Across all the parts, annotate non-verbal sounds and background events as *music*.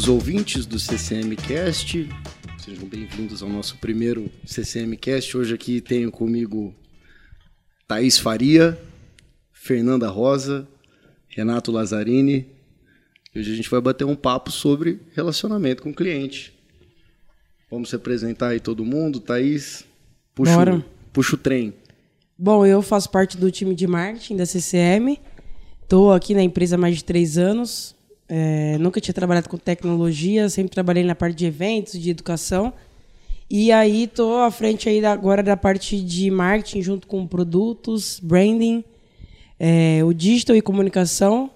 queridos ouvintes do CCM Cast, sejam bem-vindos ao nosso primeiro CCM Cast. Hoje aqui tenho comigo Thaís Faria, Fernanda Rosa, Renato Lazzarini. Hoje a gente vai bater um papo sobre relacionamento com o cliente. Vamos se apresentar aí todo mundo. Thaís, puxa, o, puxa o trem. Bom, eu faço parte do time de marketing da CCM. Estou aqui na empresa há mais de três anos. É, nunca tinha trabalhado com tecnologia, sempre trabalhei na parte de eventos, de educação. E aí estou à frente aí agora da parte de marketing junto com produtos, branding, é, o digital e comunicação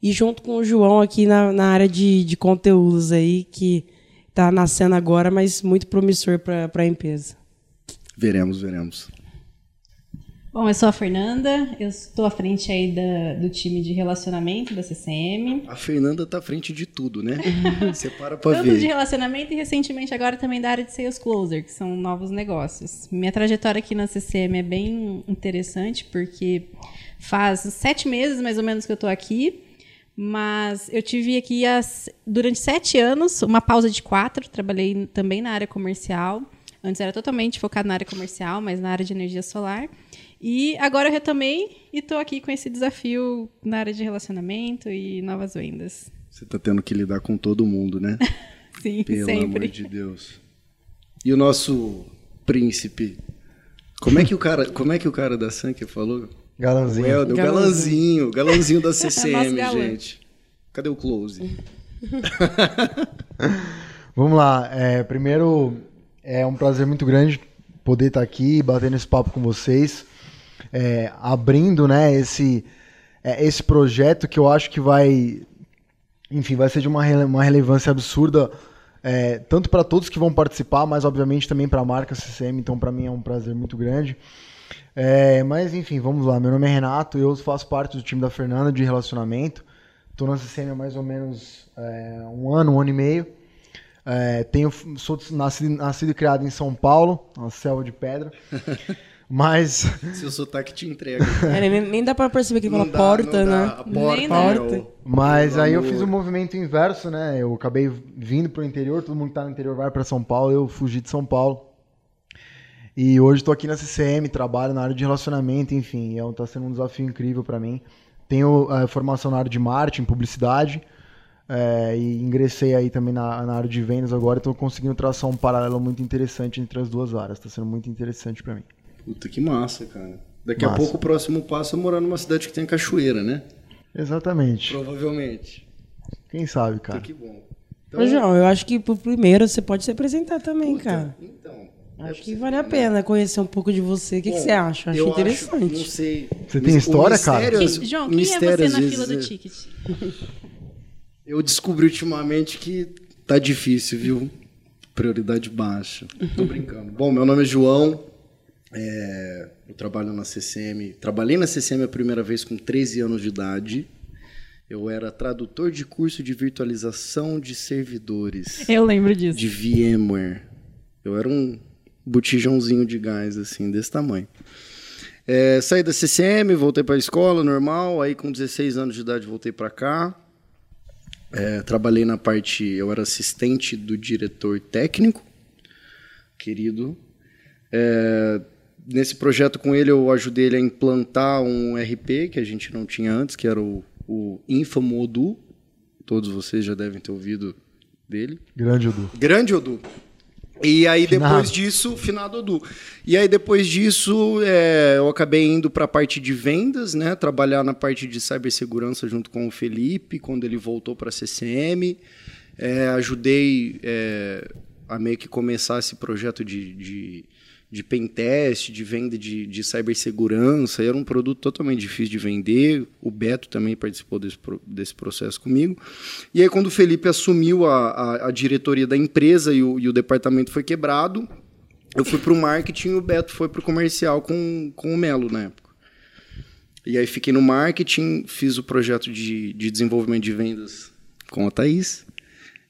e junto com o João aqui na, na área de, de conteúdos aí que está nascendo agora, mas muito promissor para a empresa. Veremos, veremos. Bom, eu sou a Fernanda, eu estou à frente aí da, do time de relacionamento da CCM. A Fernanda está à frente de tudo, né? *laughs* Você para para ver. Tudo de relacionamento e recentemente agora também da área de sales closer, que são novos negócios. Minha trajetória aqui na CCM é bem interessante porque faz sete meses mais ou menos que eu estou aqui, mas eu tive aqui as, durante sete anos, uma pausa de quatro, trabalhei também na área comercial. Antes era totalmente focado na área comercial, mas na área de energia solar. E agora eu retomei e estou aqui com esse desafio na área de relacionamento e novas vendas. Você está tendo que lidar com todo mundo, né? *laughs* Sim, Pelo sempre. amor de Deus. E o nosso príncipe? Como é que o cara, como é que o cara da Sankia falou? Galanzinho. O Helder, o galanzinho, galanzinho da *laughs* CCM, galã. gente. Cadê o close? *laughs* Vamos lá. É, primeiro, é um prazer muito grande poder estar aqui, batendo esse papo com vocês, é, abrindo, né, esse, é, esse projeto que eu acho que vai, enfim, vai ser de uma, rele- uma relevância absurda, é, tanto para todos que vão participar, mas obviamente também para a marca CCM, então para mim é um prazer muito grande. É, mas enfim, vamos lá. Meu nome é Renato, eu faço parte do time da Fernanda de relacionamento. Estou na CCM há mais ou menos é, um ano, um ano e meio. É, tenho, sou nascido, nascido e criado em São Paulo, uma selva de pedra. *laughs* Mas *laughs* Seu sotaque te entrega. É, nem, nem dá para perceber que fala Não dá, porta, dá. né? A porta, Nem né, dá. o- Mas aí eu fiz o movimento inverso, né? Eu acabei vindo pro interior, todo mundo que tá no interior vai para São Paulo, eu fugi de São Paulo. E hoje estou aqui na CCM, trabalho na área de relacionamento, enfim, é, um- tá sendo um desafio incrível para mim. Tenho eh, formação na área de marketing, publicidade, eh, e ingressei aí também na, na área de vendas agora, estou conseguindo traçar um paralelo muito interessante entre as duas áreas, está sendo muito interessante para mim. Puta que massa, cara. Daqui a Massa. pouco o próximo passo é morar numa cidade que tem cachoeira, né? Exatamente. Provavelmente. Quem sabe, Puta cara. que bom. Então, Ô, João, eu acho que pro primeiro você pode se apresentar também, cara. Então. Acho que vale a pena conhecer um pouco de você. O que, que Bom, você acha? Acho eu interessante. não sei. Você tem história, cara? mistério, Quem- às- João, quem é mistério, você às na fila do é- ticket? *laughs* Eu descobri ultimamente que tá difícil, viu? Prioridade baixa. Tô brincando. Bom, meu nome é João. É, eu trabalho na CCM. Trabalhei na CCM a primeira vez com 13 anos de idade. Eu era tradutor de curso de virtualização de servidores Eu lembro disso. de VMware. Eu era um botijãozinho de gás, assim, desse tamanho. É, saí da CCM, voltei para a escola normal. Aí, com 16 anos de idade, voltei para cá. É, trabalhei na parte. Eu era assistente do diretor técnico, querido. É, nesse projeto com ele, eu ajudei ele a implantar um RP que a gente não tinha antes, que era o, o Infomodu. Todos vocês já devem ter ouvido dele. Grande Edu. Grande Odu. E aí Finado. depois disso, finado Odu. E aí depois disso, é, eu acabei indo para a parte de vendas, né? Trabalhar na parte de cibersegurança junto com o Felipe, quando ele voltou para a CCM. É, ajudei é, a meio que começar esse projeto de, de, de pentest, de venda de, de cibersegurança. Era um produto totalmente difícil de vender. O Beto também participou desse, desse processo comigo. E aí, quando o Felipe assumiu a, a, a diretoria da empresa e o, e o departamento foi quebrado, eu fui para o marketing e o Beto foi para o comercial com, com o Melo na época. E aí fiquei no marketing, fiz o projeto de, de desenvolvimento de vendas com a Thaís.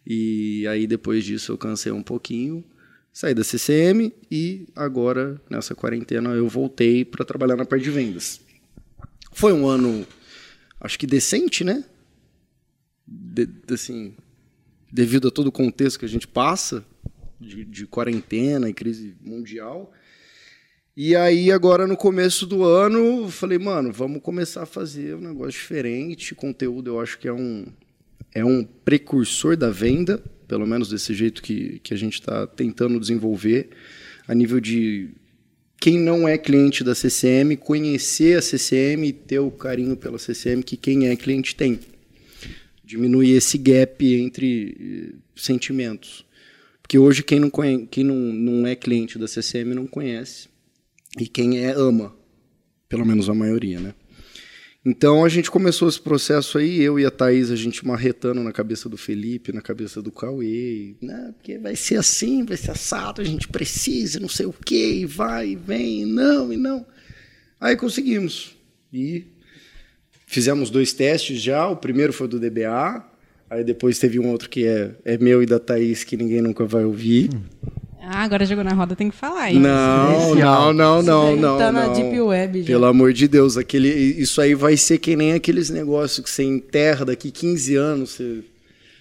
E aí depois disso eu cansei um pouquinho, saí da CCM e agora nessa quarentena eu voltei para trabalhar na parte de vendas. Foi um ano, acho que decente, né? De- assim, devido a todo o contexto que a gente passa, de, de quarentena e crise mundial. E aí, agora no começo do ano, falei, mano, vamos começar a fazer um negócio diferente. Conteúdo eu acho que é um, é um precursor da venda, pelo menos desse jeito que, que a gente está tentando desenvolver, a nível de quem não é cliente da CCM, conhecer a CCM e ter o carinho pela CCM que quem é cliente tem. Diminuir esse gap entre eh, sentimentos. Porque hoje quem não, conhece, quem não, não é cliente da CCM não conhece. E quem é, ama. Pelo menos a maioria, né? Então a gente começou esse processo aí, eu e a Thaís, a gente marretando na cabeça do Felipe, na cabeça do Cauê, né? Porque vai ser assim, vai ser assado, a gente precisa, não sei o quê, e vai, e vem, e não, e não. Aí conseguimos. E fizemos dois testes já, o primeiro foi do DBA, aí depois teve um outro que é, é meu e da Thaís, que ninguém nunca vai ouvir. Ah, agora jogou na roda, tem que falar. Hein? Não, não, não, não, não. Tá na não. Deep Web já. Pelo amor de Deus, aquele, isso aí vai ser que nem aqueles negócios que você enterra daqui 15 anos, você,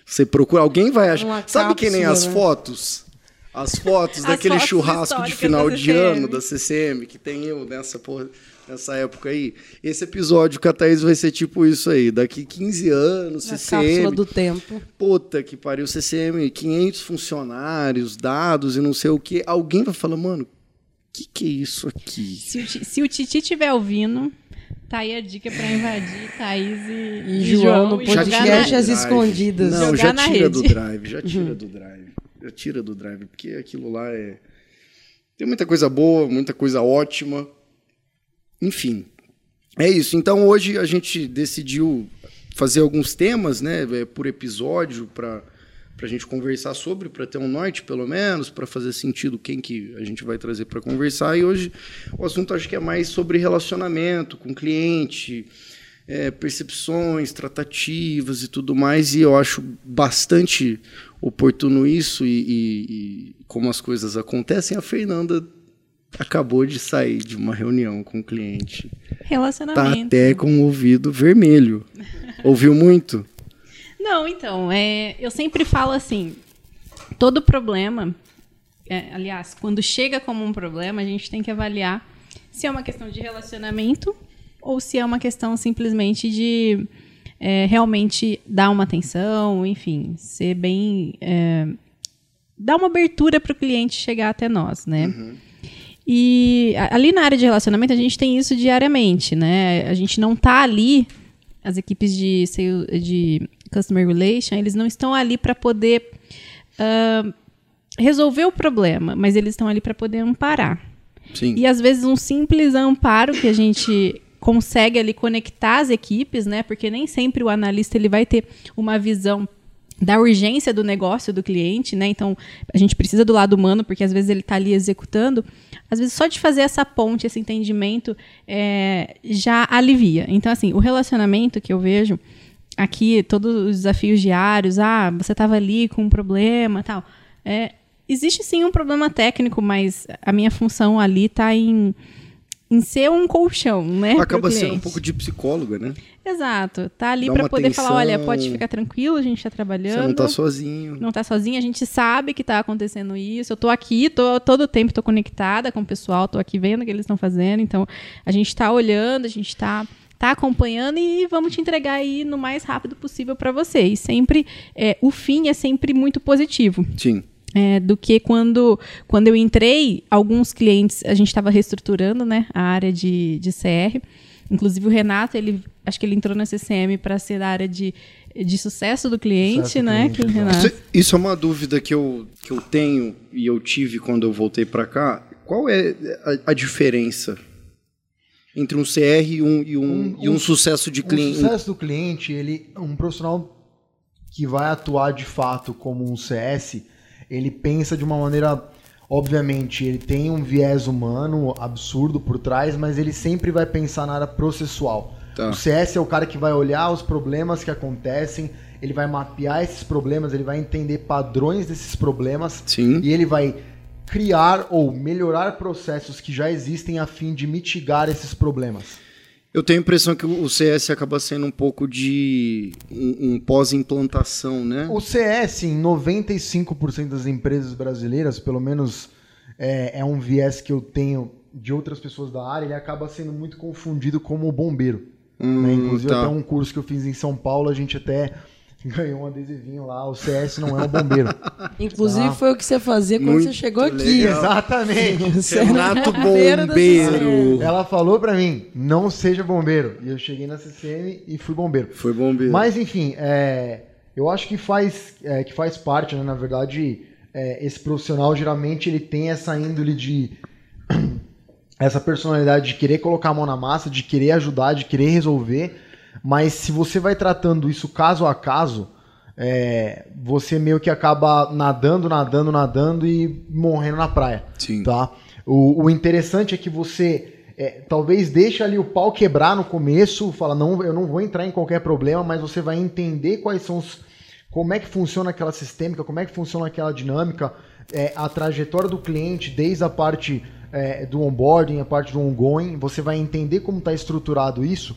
você procura, alguém vai achar. Uma Sabe que nem as né? fotos? As fotos As daquele fotos churrasco de final de ano da CCM, que tem eu nessa porra, nessa época aí. Esse episódio com a Thaís vai ser tipo isso aí. Daqui 15 anos, Na CCM. cápsula do tempo. Puta que pariu, CCM, 500 funcionários, dados e não sei o que. Alguém vai falar, mano, o que, que é isso aqui? Se o, se o Titi estiver ouvindo, tá aí a dica pra invadir Thaís e, E João no e jogar podcast As escondidas. Não, Jogar já na tira rede. do drive, já tira do drive. Já tira do drive, porque aquilo lá é. Tem muita coisa boa, muita coisa ótima. Enfim. É isso. Então hoje a gente decidiu fazer alguns temas, né, é, por episódio, para a gente conversar sobre, para ter um norte pelo menos, para fazer sentido quem que a gente vai trazer para conversar. E hoje o assunto acho que é mais sobre relacionamento com cliente, é, percepções, tratativas e tudo mais. E eu acho bastante oportuno isso e, e- e como as coisas acontecem. A Fernanda acabou de sair de uma reunião com o cliente. Tá Relacionamento. até com o ouvido vermelho. Ouviu muito? Não, então, é, eu sempre falo assim, todo problema, é, aliás, quando chega como um problema, a gente tem que avaliar se é uma questão de relacionamento ou se é uma questão simplesmente de é, realmente dar uma atenção, enfim, ser bem. é, dar uma abertura para o cliente chegar até nós, né? E ali na área de relacionamento a gente tem isso diariamente, né? A gente não tá ali, as equipes de, de customer relation, eles não estão ali para poder ah, resolver o problema, mas eles estão ali para poder amparar. Sim. E às vezes um simples amparo que a gente consegue ali conectar as equipes, né? Porque nem sempre o analista ele vai ter uma visão da urgência do negócio do cliente, né? Então, a gente precisa do lado humano, porque às vezes ele está ali executando. Às vezes, só de fazer essa ponte, esse entendimento, é, já alivia. Então, assim, o relacionamento que eu vejo aqui, todos os desafios diários, ah, você estava ali com um problema tal. É, existe sim um problema técnico, mas a minha função ali está em, em ser um colchão, né? Acaba sendo um pouco de psicóloga, né? Exato. Tá ali para poder falar, olha, atenção. pode ficar tranquilo, a gente está trabalhando. Você não tá sozinho. Não tá sozinha, a gente sabe que tá acontecendo isso. Eu tô aqui, tô todo o tempo tô conectada com o pessoal, tô aqui vendo o que eles estão fazendo. Então, a gente tá olhando, a gente tá tá acompanhando e vamos te entregar aí no mais rápido possível para você. E sempre é, o fim é sempre muito positivo. Sim. É, do que quando, quando eu entrei, alguns clientes, a gente estava reestruturando né, a área de, de CR. Inclusive o Renato, ele acho que ele entrou na CCM para ser da área de, de sucesso do cliente, Sucesso do né? cliente, que o exato. Renato. Isso, isso é uma dúvida que eu, que eu tenho e eu tive quando eu voltei para cá. Qual é a, a diferença entre um CR e um, e um, Um- e um um- sucesso de O cliente? sucesso do cliente, ele, um profissional que vai atuar de fato como um CS, ele pensa de uma maneira, obviamente, ele tem um viés humano absurdo por trás, mas ele sempre vai pensar na área processual. Tá. O CS é o cara que vai olhar os problemas que acontecem, ele vai mapear esses problemas, ele vai entender padrões desses problemas Sim. e ele vai criar ou melhorar processos que já existem a fim de mitigar esses problemas. Eu tenho a impressão que o CS acaba sendo um pouco de um, um pós-implantação, né? O CS, em 95% das empresas brasileiras, pelo menos é, é, um viés que eu tenho de outras pessoas da área, ele acaba sendo muito confundido como bombeiro. Hum, né? Inclusive, tá. até um curso que eu fiz em São Paulo, a gente até *laughs* ganhou um adesivinho lá. O CS não é um bombeiro. *laughs* Inclusive, Ah. foi o que você fazia quando Muito você chegou aqui. legal. Exatamente. *laughs* Você era Renato bombeiro. Ela falou pra mim, não seja bombeiro. E eu cheguei na CCM e fui bombeiro. Foi bombeiro. Mas enfim, é, eu acho que faz, é, que faz parte, né? Na verdade, é, esse profissional geralmente ele tem essa índole de *clears throat* essa personalidade de querer colocar a mão na massa, de querer ajudar, de querer resolver. Mas se você vai tratando isso caso a caso, é, você meio que acaba nadando, nadando, nadando e morrendo na praia. Sim. Tá? O, o interessante é que você é, talvez deixe ali o pau quebrar no começo, fala, não, eu não vou entrar em qualquer problema, mas você vai entender quais são os. como é que funciona aquela sistêmica, como é que funciona aquela dinâmica, é, a trajetória do cliente, desde a parte é, do onboarding, a parte do ongoing, você vai entender como está estruturado isso.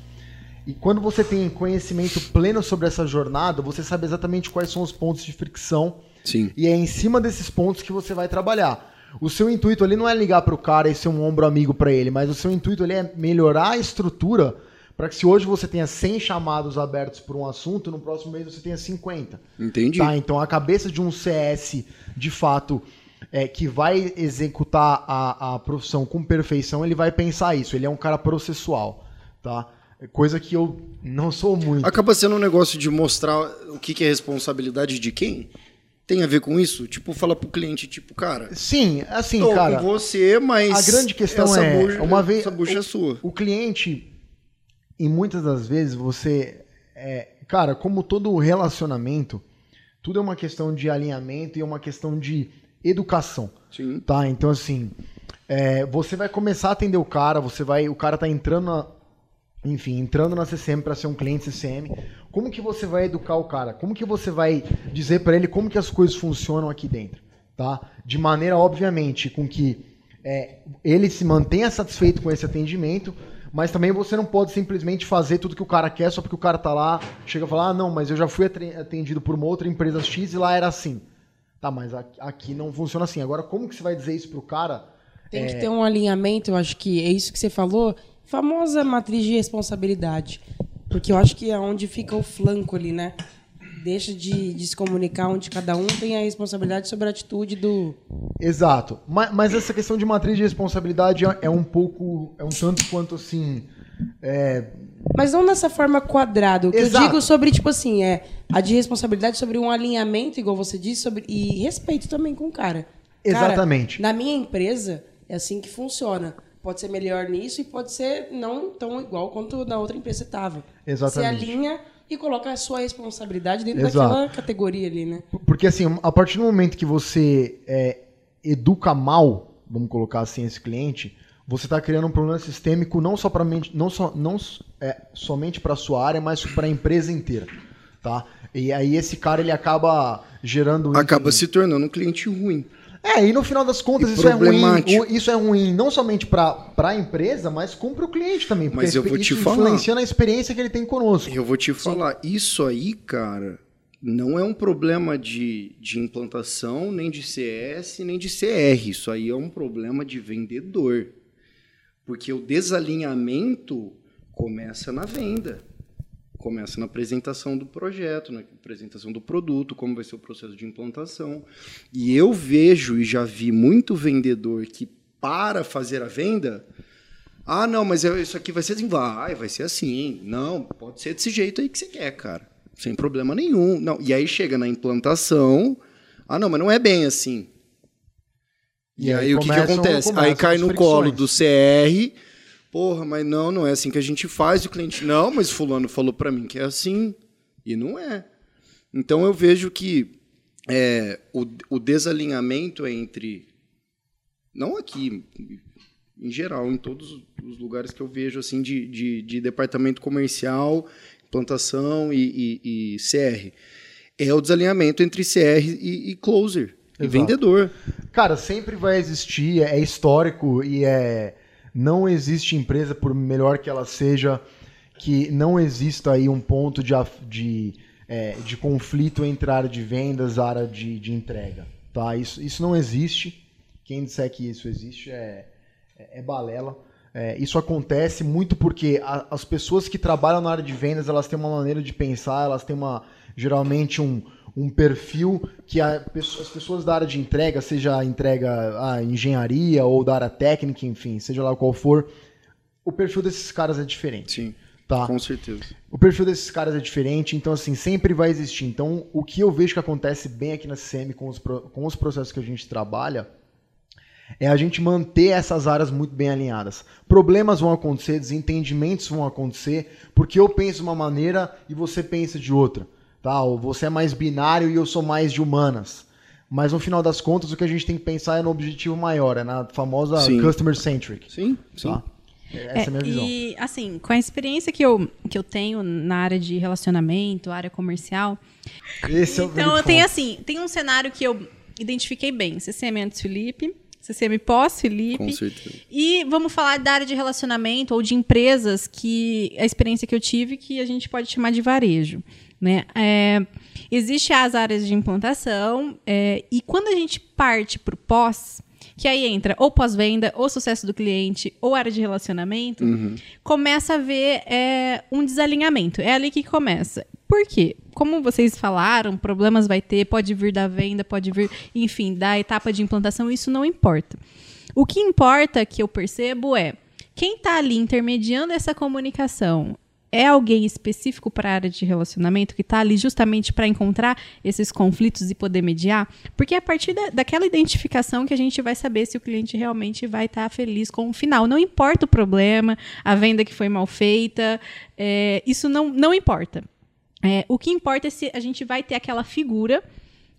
E quando você tem conhecimento pleno sobre essa jornada, você sabe exatamente quais são os pontos de fricção Sim. e é em cima desses pontos que você vai trabalhar. O seu intuito ali não é ligar para o cara e ser um ombro amigo para ele, mas o seu intuito ali é melhorar a estrutura para que se hoje você tenha 100 chamados abertos por um assunto, no próximo mês você tenha 50. Entendi. Tá, então a cabeça de um CS, de fato, é, que vai executar a, a profissão com perfeição, ele vai pensar isso. Ele é um cara processual, tá? Coisa que eu não sou muito. Acaba sendo um negócio de mostrar o que, que é responsabilidade de quem? Tem a ver com isso? Tipo, fala pro cliente, tipo, cara, Sim, assim, tô cara. com você, mas A grande questão essa é, bucha, uma vez essa bucha o, é sua. O cliente, e muitas das vezes você, é, cara, como todo relacionamento, tudo é uma questão de alinhamento e é uma questão de educação, Sim. tá? Então assim, é, você vai começar a atender o cara, você vai, o cara tá entrando na, enfim, entrando na CCM para ser um cliente CCM, como que você vai educar o cara? Como que você vai dizer para ele como que as coisas funcionam aqui dentro, tá? De maneira, obviamente, com que é, ele se mantenha satisfeito com esse atendimento, mas também você não pode simplesmente fazer tudo que o cara quer só porque o cara tá lá, chega e fala, ah, não, mas eu já fui atendido por uma outra empresa X e lá era assim. Tá, mas aqui- não funciona assim. Agora, como que você vai dizer isso pro cara? Tem que ter um alinhamento, eu acho que é isso que você falou, famosa matriz de responsabilidade. Porque eu acho que é onde fica o flanco ali, né? Deixa de, de se comunicar onde cada um tem a responsabilidade sobre a atitude do. Exato. Ma- Mas, essa questão de matriz de responsabilidade é- é um pouco, é um tanto quanto assim. é, Mas não dessa forma quadrada. O que Exato. eu digo sobre, tipo assim, é a de responsabilidade sobre um alinhamento, igual você disse, sobre, e respeito também com o cara. Cara, Exatamente. na minha empresa, é assim que funciona. Pode ser melhor nisso e pode ser não tão igual quanto na outra empresa você estava. Exatamente. Você alinha e coloca a sua responsabilidade dentro Exato. daquela categoria ali, né? Porque assim, a partir do momento que você é, educa mal, vamos colocar assim, esse cliente, você está criando um problema sistêmico não só para não só não é, somente para sua área, mas para a empresa inteira, tá? E aí esse cara ele acaba gerando Acaba se tornando um cliente ruim. É, e no final das contas E isso é ruim. Isso é ruim não somente para a empresa, mas para o cliente também. Porque Mas eu vou te isso falar. influencia na experiência que ele tem conosco. Eu vou te falar, isso aí, cara, não é um problema de, de implantação, nem de CS, nem de CR. Isso aí é um problema de vendedor. Porque o desalinhamento começa na venda. Começa na apresentação do projeto, na apresentação do produto, como vai ser o processo de implantação. E eu vejo e já vi muito vendedor que para fazer a venda, ah, não, mas isso aqui vai ser assim. Vai, vai ser assim. Não, pode ser desse jeito aí que você quer, cara. Sem problema nenhum. Não, e aí chega na implantação. Ah, não, mas não é bem assim. E, E aí, aí o que, que acontece? Aí cai no colo do CR. Porra, mas não, não é assim que a gente faz. E o cliente, não, mas fulano falou para mim que é assim. E não é. Então eu vejo que é, o, o desalinhamento entre. Não aqui, em geral, em todos os lugares que eu vejo assim de, de, de departamento comercial, implantação e, e- e CR. É o desalinhamento entre CR e, e closer. E Exato. vendedor. Cara, sempre vai existir, é histórico e é. Não existe empresa, por melhor que ela seja, que não exista aí um ponto de, de, é, de conflito entre a área de vendas e a área de, de entrega. Tá? Isso, isso não existe. Quem disser que isso existe é, é, é balela. É, isso acontece muito porque a, as pessoas que trabalham na área de vendas elas têm uma maneira de pensar, elas têm uma geralmente um, um perfil que a, as pessoas da área de entrega, seja a entrega a engenharia ou da área técnica, enfim, seja lá qual for, o perfil desses caras é diferente. Sim. Tá. Com certeza. O perfil desses caras é diferente, então assim, sempre vai existir. Então, o que eu vejo que acontece bem aqui na CCM com os, com os processos que a gente trabalha é a gente manter essas áreas muito bem alinhadas. Problemas vão acontecer, desentendimentos vão acontecer, porque eu penso de uma maneira e você pensa de outra. Tá? Ou você é mais binário e eu sou mais de humanas. Mas no final das contas, o que a gente tem que pensar é no objetivo maior, é na famosa sim. customer centric. Sim, sim. Tá? Essa é, é a minha visão. E, assim, com a experiência que eu, que eu tenho na área de relacionamento, área comercial. Esse então, é o eu tenho assim, tem um cenário que eu identifiquei bem. CCM antes Felipe, CCM pós Felipe. Com certeza. E vamos falar da área de relacionamento ou de empresas que a experiência que eu tive que a gente pode chamar de varejo. Né? É, Existe as áreas de implantação, é, e quando a gente parte para o pós, que aí entra ou pós-venda, ou sucesso do cliente, ou área de relacionamento, uhum. começa a ver é, um desalinhamento. É ali que começa. Por quê? Como vocês falaram, problemas vai ter, pode vir da venda, pode vir, enfim, da etapa de implantação, isso não importa. O que importa que eu percebo é quem está ali intermediando essa comunicação é alguém específico para a área de relacionamento que está ali justamente para encontrar esses conflitos e poder mediar? Porque é a partir da, daquela identificação que a gente vai saber se o cliente realmente vai estar tá feliz com o final. Não importa o problema, a venda que foi mal feita, é, isso não, não importa. É, o que importa é se a gente vai ter aquela figura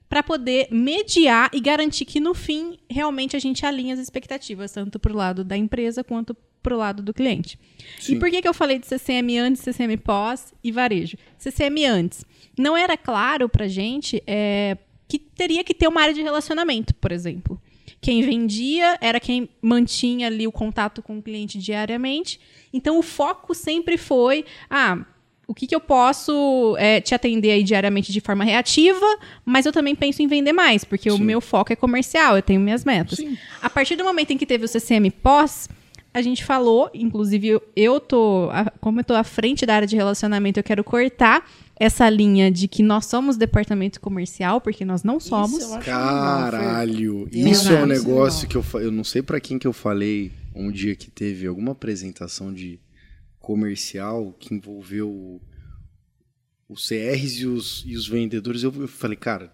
para poder mediar e garantir que no fim realmente a gente alinha as expectativas, tanto para o lado da empresa quanto para o lado do cliente. Sim. E por que, que eu falei de CCM antes, CCM pós e varejo? CCM antes. Não era claro para a gente é, que teria que ter uma área de relacionamento, por exemplo. Quem vendia era quem mantinha ali o contato com o cliente diariamente. Então o foco sempre foi: ah, o que, que eu posso é, te atender aí diariamente de forma reativa, mas eu também penso em vender mais, porque Sim. o meu foco é comercial, eu tenho minhas metas. Sim. A partir do momento em que teve o CCM pós, a gente falou, inclusive eu tô, como eu tô à frente da área de relacionamento, eu quero cortar essa linha de que nós somos departamento comercial, porque nós não somos. Isso Caralho, isso é um negócio que eu eu não sei para quem que eu falei um dia que teve alguma apresentação de comercial que envolveu os CRs e os, e os vendedores, eu, eu falei, cara,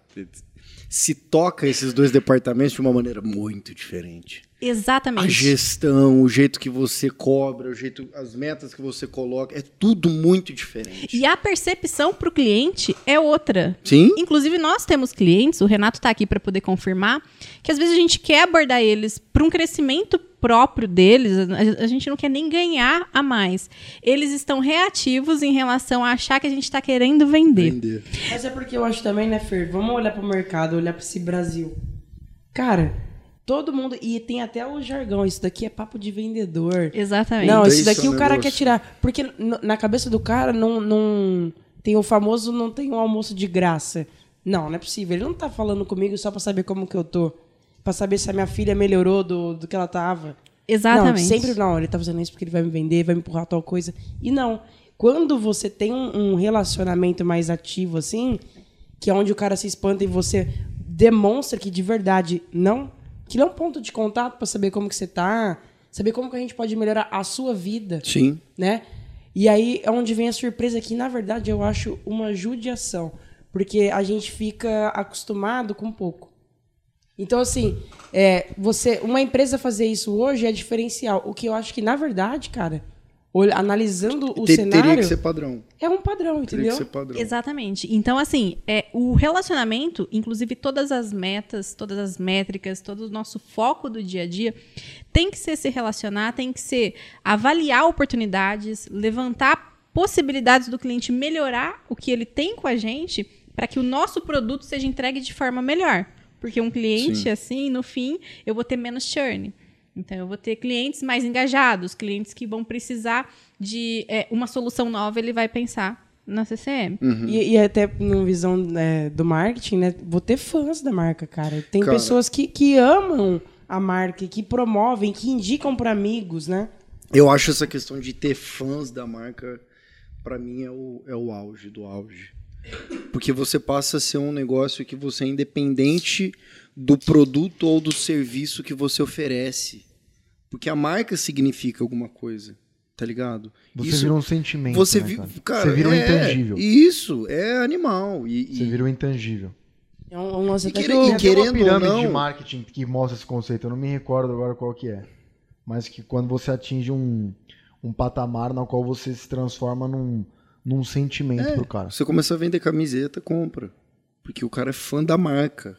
se toca esses dois departamentos de uma maneira muito diferente. Exatamente. A gestão, o jeito que você cobra, o jeito, as metas que você coloca, é tudo muito diferente. E a percepção para o cliente é outra. Sim. Inclusive, nós temos clientes, o Renato está aqui para poder confirmar, que às vezes a gente quer abordar eles para um crescimento próprio deles, a gente não quer nem ganhar a mais. Eles estão reativos em relação a achar que a gente está querendo vender. vender. Mas é porque eu acho também, né, Fer? Vamos olhar para o mercado, olhar para esse Brasil. Cara, todo mundo. E tem até o jargão, isso daqui é papo de vendedor. Exatamente. Não, isso daqui o cara quer tirar. Porque na cabeça do cara não, não. Tem o famoso não tem um almoço de graça. Não, não é possível. Ele não tá falando comigo só para saber como que eu tô para saber se a minha filha melhorou do, do que ela tava. Exatamente. Não, sempre não, ele tá fazendo isso porque ele vai me vender, vai me empurrar tal coisa. E não. Quando você tem um, um relacionamento mais ativo, assim, que é onde o cara se espanta e você demonstra que de verdade não. Que é um ponto de contato para saber como que você tá, saber como que a gente pode melhorar a sua vida. Sim. Né? E aí é onde vem a surpresa que, na verdade, eu acho uma judiação. Porque a gente fica acostumado com pouco. Então, assim, é, você, uma empresa fazer isso hoje é diferencial. O que eu acho que, na verdade, cara, analisando o Ter, cenário. Teria que ser padrão. É um padrão, entendeu? Teria que ser padrão. Exatamente. Então, assim, é, o relacionamento, inclusive todas as metas, todas as métricas, todo o nosso foco do dia a dia, tem que ser se relacionar, tem que ser avaliar oportunidades, levantar possibilidades do cliente melhorar o que ele tem com a gente para que o nosso produto seja entregue de forma melhor. Porque um cliente, Sim. assim, no fim, eu vou ter menos churn. Então, eu vou ter clientes mais engajados, clientes que vão precisar de é, uma solução nova, ele vai pensar na CCM. Uhum. E, e até numa visão né, do marketing, né? Vou ter fãs da marca, cara. Tem Cara. pessoas que, que amam a marca, que promovem, que indicam para amigos, né? Eu acho essa questão de ter fãs da marca, pra mim, é o, é o auge do auge. Porque você passa a ser um negócio que você é independente do produto ou do serviço que você oferece. Porque a marca significa alguma coisa, tá ligado? Você Isso- vira um sentimento. você né, vi- cara? cara, você vira um é, intangível. Isso, é animal. E, Você e- vira um intangível. É um, um lance E que e querendo uma ou pirâmide não- de marketing que mostra esse conceito. Eu não me recordo agora qual que é. Mas que quando você atinge um, um patamar na qual você se transforma num, num sentimento É. pro cara. Você começa a vender camiseta, compra. Porque o cara é fã da marca.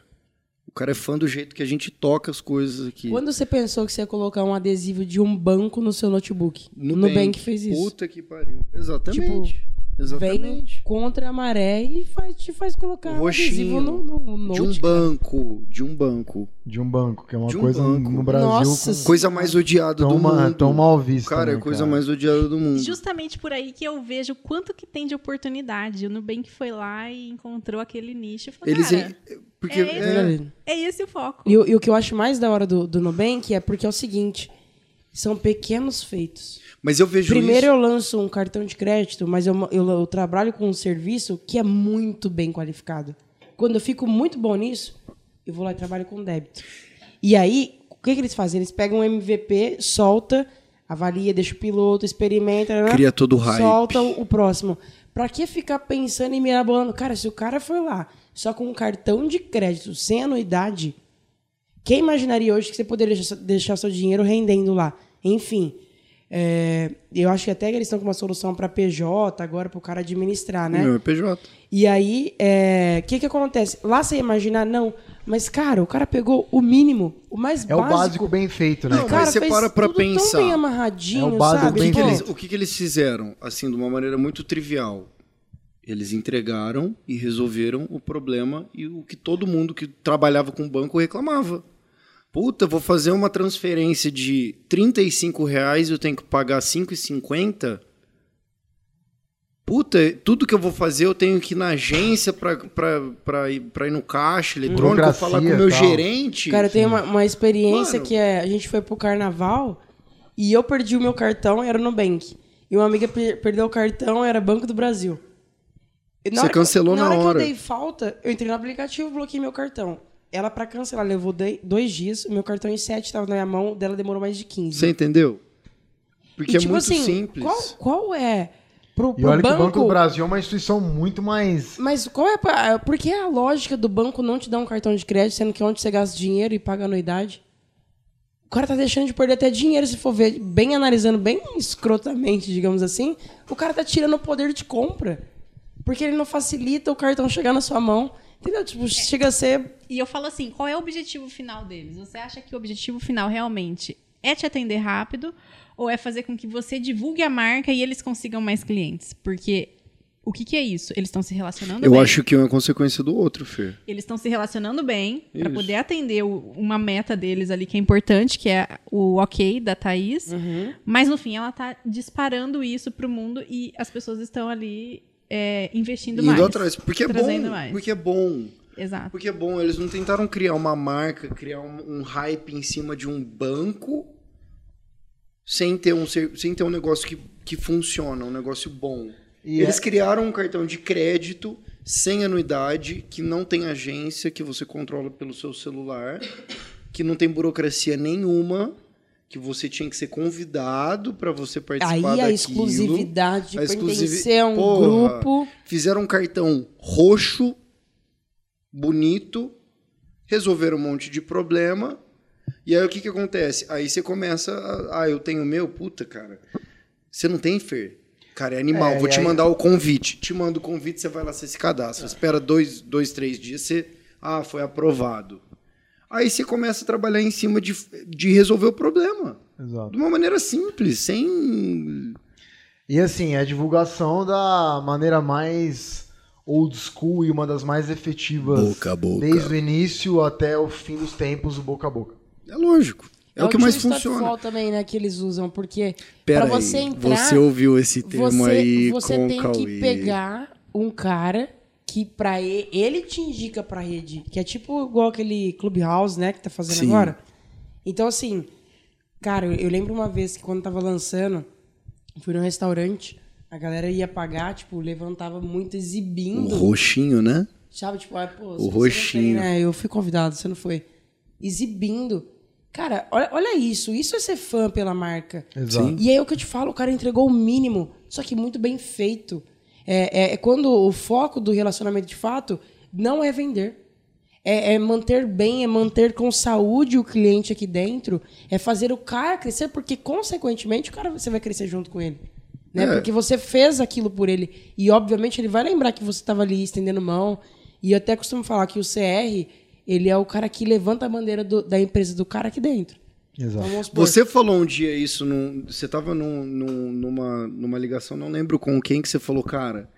O cara é fã do jeito que a gente toca as coisas aqui. Quando você pensou que você ia colocar um adesivo de um banco no seu notebook? No Nubank fez isso. Puta que pariu. Exatamente. Vem Exatamente. contra a maré e faz, te faz colocar um Roxinho, adesivo no, no note. de um banco. De um banco. De um banco, que é uma um coisa banco. no Brasil Nossa com- Coisa mais odiada tão, do mundo. tão mal vista. Cara, é né, a coisa cara? mais odiada do mundo. Justamente por aí que eu vejo o quanto que tem de oportunidade. O Nubank foi lá e encontrou aquele nicho e falou, Eles. cara, Porque. é é, esse- é esse o foco. E, o- e o que eu acho mais da hora do, do Nubank é porque é o seguinte: são pequenos feitos. Mas eu vejo Primeiro isso. eu lanço um cartão de crédito, mas eu, eu, eu trabalho com um serviço que é muito bem qualificado. Quando eu fico muito bom nisso, eu vou lá e trabalho com débito. E aí, o que, que eles fazem? Eles pegam um MVP, solta, avalia, deixa o piloto, experimenta, né? Cria todo o hype. solta o, próximo. Pra que ficar pensando e mirabolando? Cara, se o cara foi lá só com um cartão de crédito, sem anuidade, quem imaginaria hoje que você poderia deixar seu dinheiro rendendo lá? Enfim, é, eu acho que até que eles estão com uma solução para PJ agora, para o cara administrar, né? Meu, é PJ. E aí, o que que acontece? Lá você ia imaginar, não, mas cara, o cara pegou o mínimo, o mais É o básico. básico bem feito, né? Não, O cara? mas você fez para pra pensar. tão bem amarradinho, É o básico sabe? O que, que Pô, eles, o que, que eles fizeram? Assim, de uma maneira muito trivial. Eles entregaram e resolveram o problema e o que todo mundo que trabalhava com banco reclamava. Puta, vou fazer uma transferência de 35 reais e eu tenho que pagar 5,50? Puta, tudo que eu vou fazer eu tenho que ir na agência pra, pra, pra, ir, pra ir no caixa eletrônico, falar com o meu tal. gerente. Cara, tem uma, uma experiência Mano. que é, a gente foi pro carnaval e eu perdi o meu cartão, era no Nubank. E uma amiga per- perdeu o cartão, era Banco do Brasil. E Você hora cancelou na Na hora hora. que eu dei falta, eu entrei no aplicativo e bloqueei meu cartão. Ela, pra cancelar, levou dois dias. O meu cartão em sete tava na minha mão, dela demorou mais de 15. Você entendeu? Porque E, é tipo muito assim, simples. Qual, qual é pro, E pro olha que banco... o Banco do Brasil é uma instituição muito mais. Mas qual é... Por que a lógica do banco não te dar um cartão de crédito, sendo que é onde você gasta dinheiro e paga anuidade? O cara tá deixando de perder até dinheiro, se for ver, bem analisando, bem escrotamente, digamos assim. O cara tá tirando o poder de compra. Porque ele não facilita o cartão chegar na sua mão. Entendeu? Tipo, chega a ser... E eu falo assim, qual é o objetivo final deles? Você acha que o objetivo final realmente é te atender rápido ou é fazer com que você divulgue a marca e eles consigam mais clientes? Porque o que, que é isso? Eles estão se relacionando Eu bem. acho que um é consequência do outro, Fer. Eles estão se relacionando bem para poder atender o- uma meta deles ali que é importante, que é o ok da Thaís. Mas no fim ela tá disparando isso pro mundo e as pessoas estão ali é, investindo Indo mais. atrás. Porque é bom. mais. Porque é bom. Exato. Porque é bom. Eles não tentaram criar uma marca, criar um, um hype em cima de um banco sem ter um, sem ter um negócio que, que funciona, um negócio bom. E Eles é- criaram um cartão de crédito sem anuidade, que não tem agência, que você controla pelo seu celular, que não tem burocracia nenhuma, que você tinha que ser convidado para você participar Aí a daquilo. exclusividade de A exclusivi- pertencer a um Porra. grupo... Fizeram um cartão roxo, bonito, resolveram um monte de problema. E aí o que que acontece? Aí você começa, a, ah, eu tenho o meu, puta, cara. Você não tem, Fer? Cara, é animal. É, Vou te aí- mandar o convite. Te mando o convite, você vai lá, você se cadastra. Espera dois, dois, três dias, você. Ah, foi aprovado. Aí você começa a trabalhar em cima de, de resolver o problema. Exato. De uma maneira simples, sem. E assim, é a divulgação da maneira mais old school e uma das mais efetivas Boca a boca. desde o início até o fim dos tempos, o boca a boca. É lógico. É, o que mais funciona. Também, né, que eles usam, porque Pera pra aí, você entrar, você ouviu esse termo você, aí você tem Cauê. que pegar um cara que para ele, ele te indica pra rede, que é tipo igual aquele Clubhouse, né, que tá fazendo Sim. agora. Então assim, cara, eu, eu lembro uma vez que quando tava lançando, fui num restaurante, a galera ia pagar, tipo, levantava muito O exibindo. roxinho, né? Sabe, tipo, ah, pô, O roxinho. tem, né? Eu fui convidado, você não foi. Exibindo. Cara, olha, olha isso. Isso é ser fã pela marca. Exato. Sim. E aí é o que eu te falo, o cara entregou o mínimo, só que muito bem feito. É, é- é quando o foco do relacionamento de fato não é vender. É, é manter bem, é manter com saúde o cliente aqui dentro, é fazer o cara crescer, porque, consequentemente, o cara você vai crescer junto com ele. Né? É. Porque você fez aquilo por ele. E, obviamente, ele vai lembrar que você estava ali estendendo mão. E eu até costumo falar que o CR, ele é o cara que levanta a bandeira do- da empresa do cara aqui dentro. Exato. Então, Você falou um dia isso, num, você tava num- num- numa, numa ligação, não lembro com quem, que você falou, cara,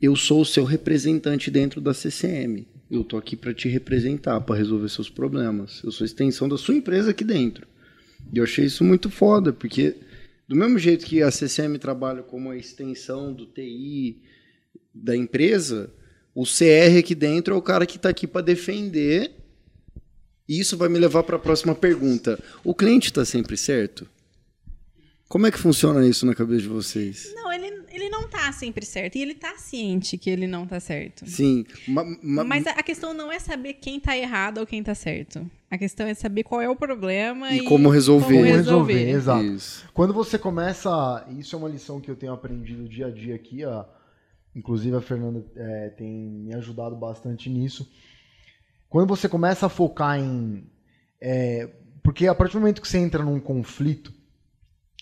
eu sou o seu representante dentro da CCM. Eu tô aqui para te representar, para resolver seus problemas. Eu sou a extensão da sua empresa aqui dentro. E eu achei isso muito foda, porque do mesmo jeito que a CCM trabalha como a extensão do TI da empresa, o CR aqui dentro é o cara que tá aqui para defender e isso vai me levar para a próxima pergunta. O cliente está sempre certo? Como é que funciona isso na cabeça de vocês? Não, ele, ele não tá sempre certo. E ele tá ciente que ele não tá certo. Sim, ma- ma- Mas a a questão não é saber quem tá errado ou quem tá certo. A questão é saber qual é o problema E e, como resolver. como Como resolver. resolver, exato. Isso. Quando você começa. Isso é uma lição que eu tenho aprendido dia a dia aqui. ó. inclusive a Fernanda é, tem me ajudado bastante nisso. Quando você começa a focar em. é, porque a partir do momento que você entra num conflito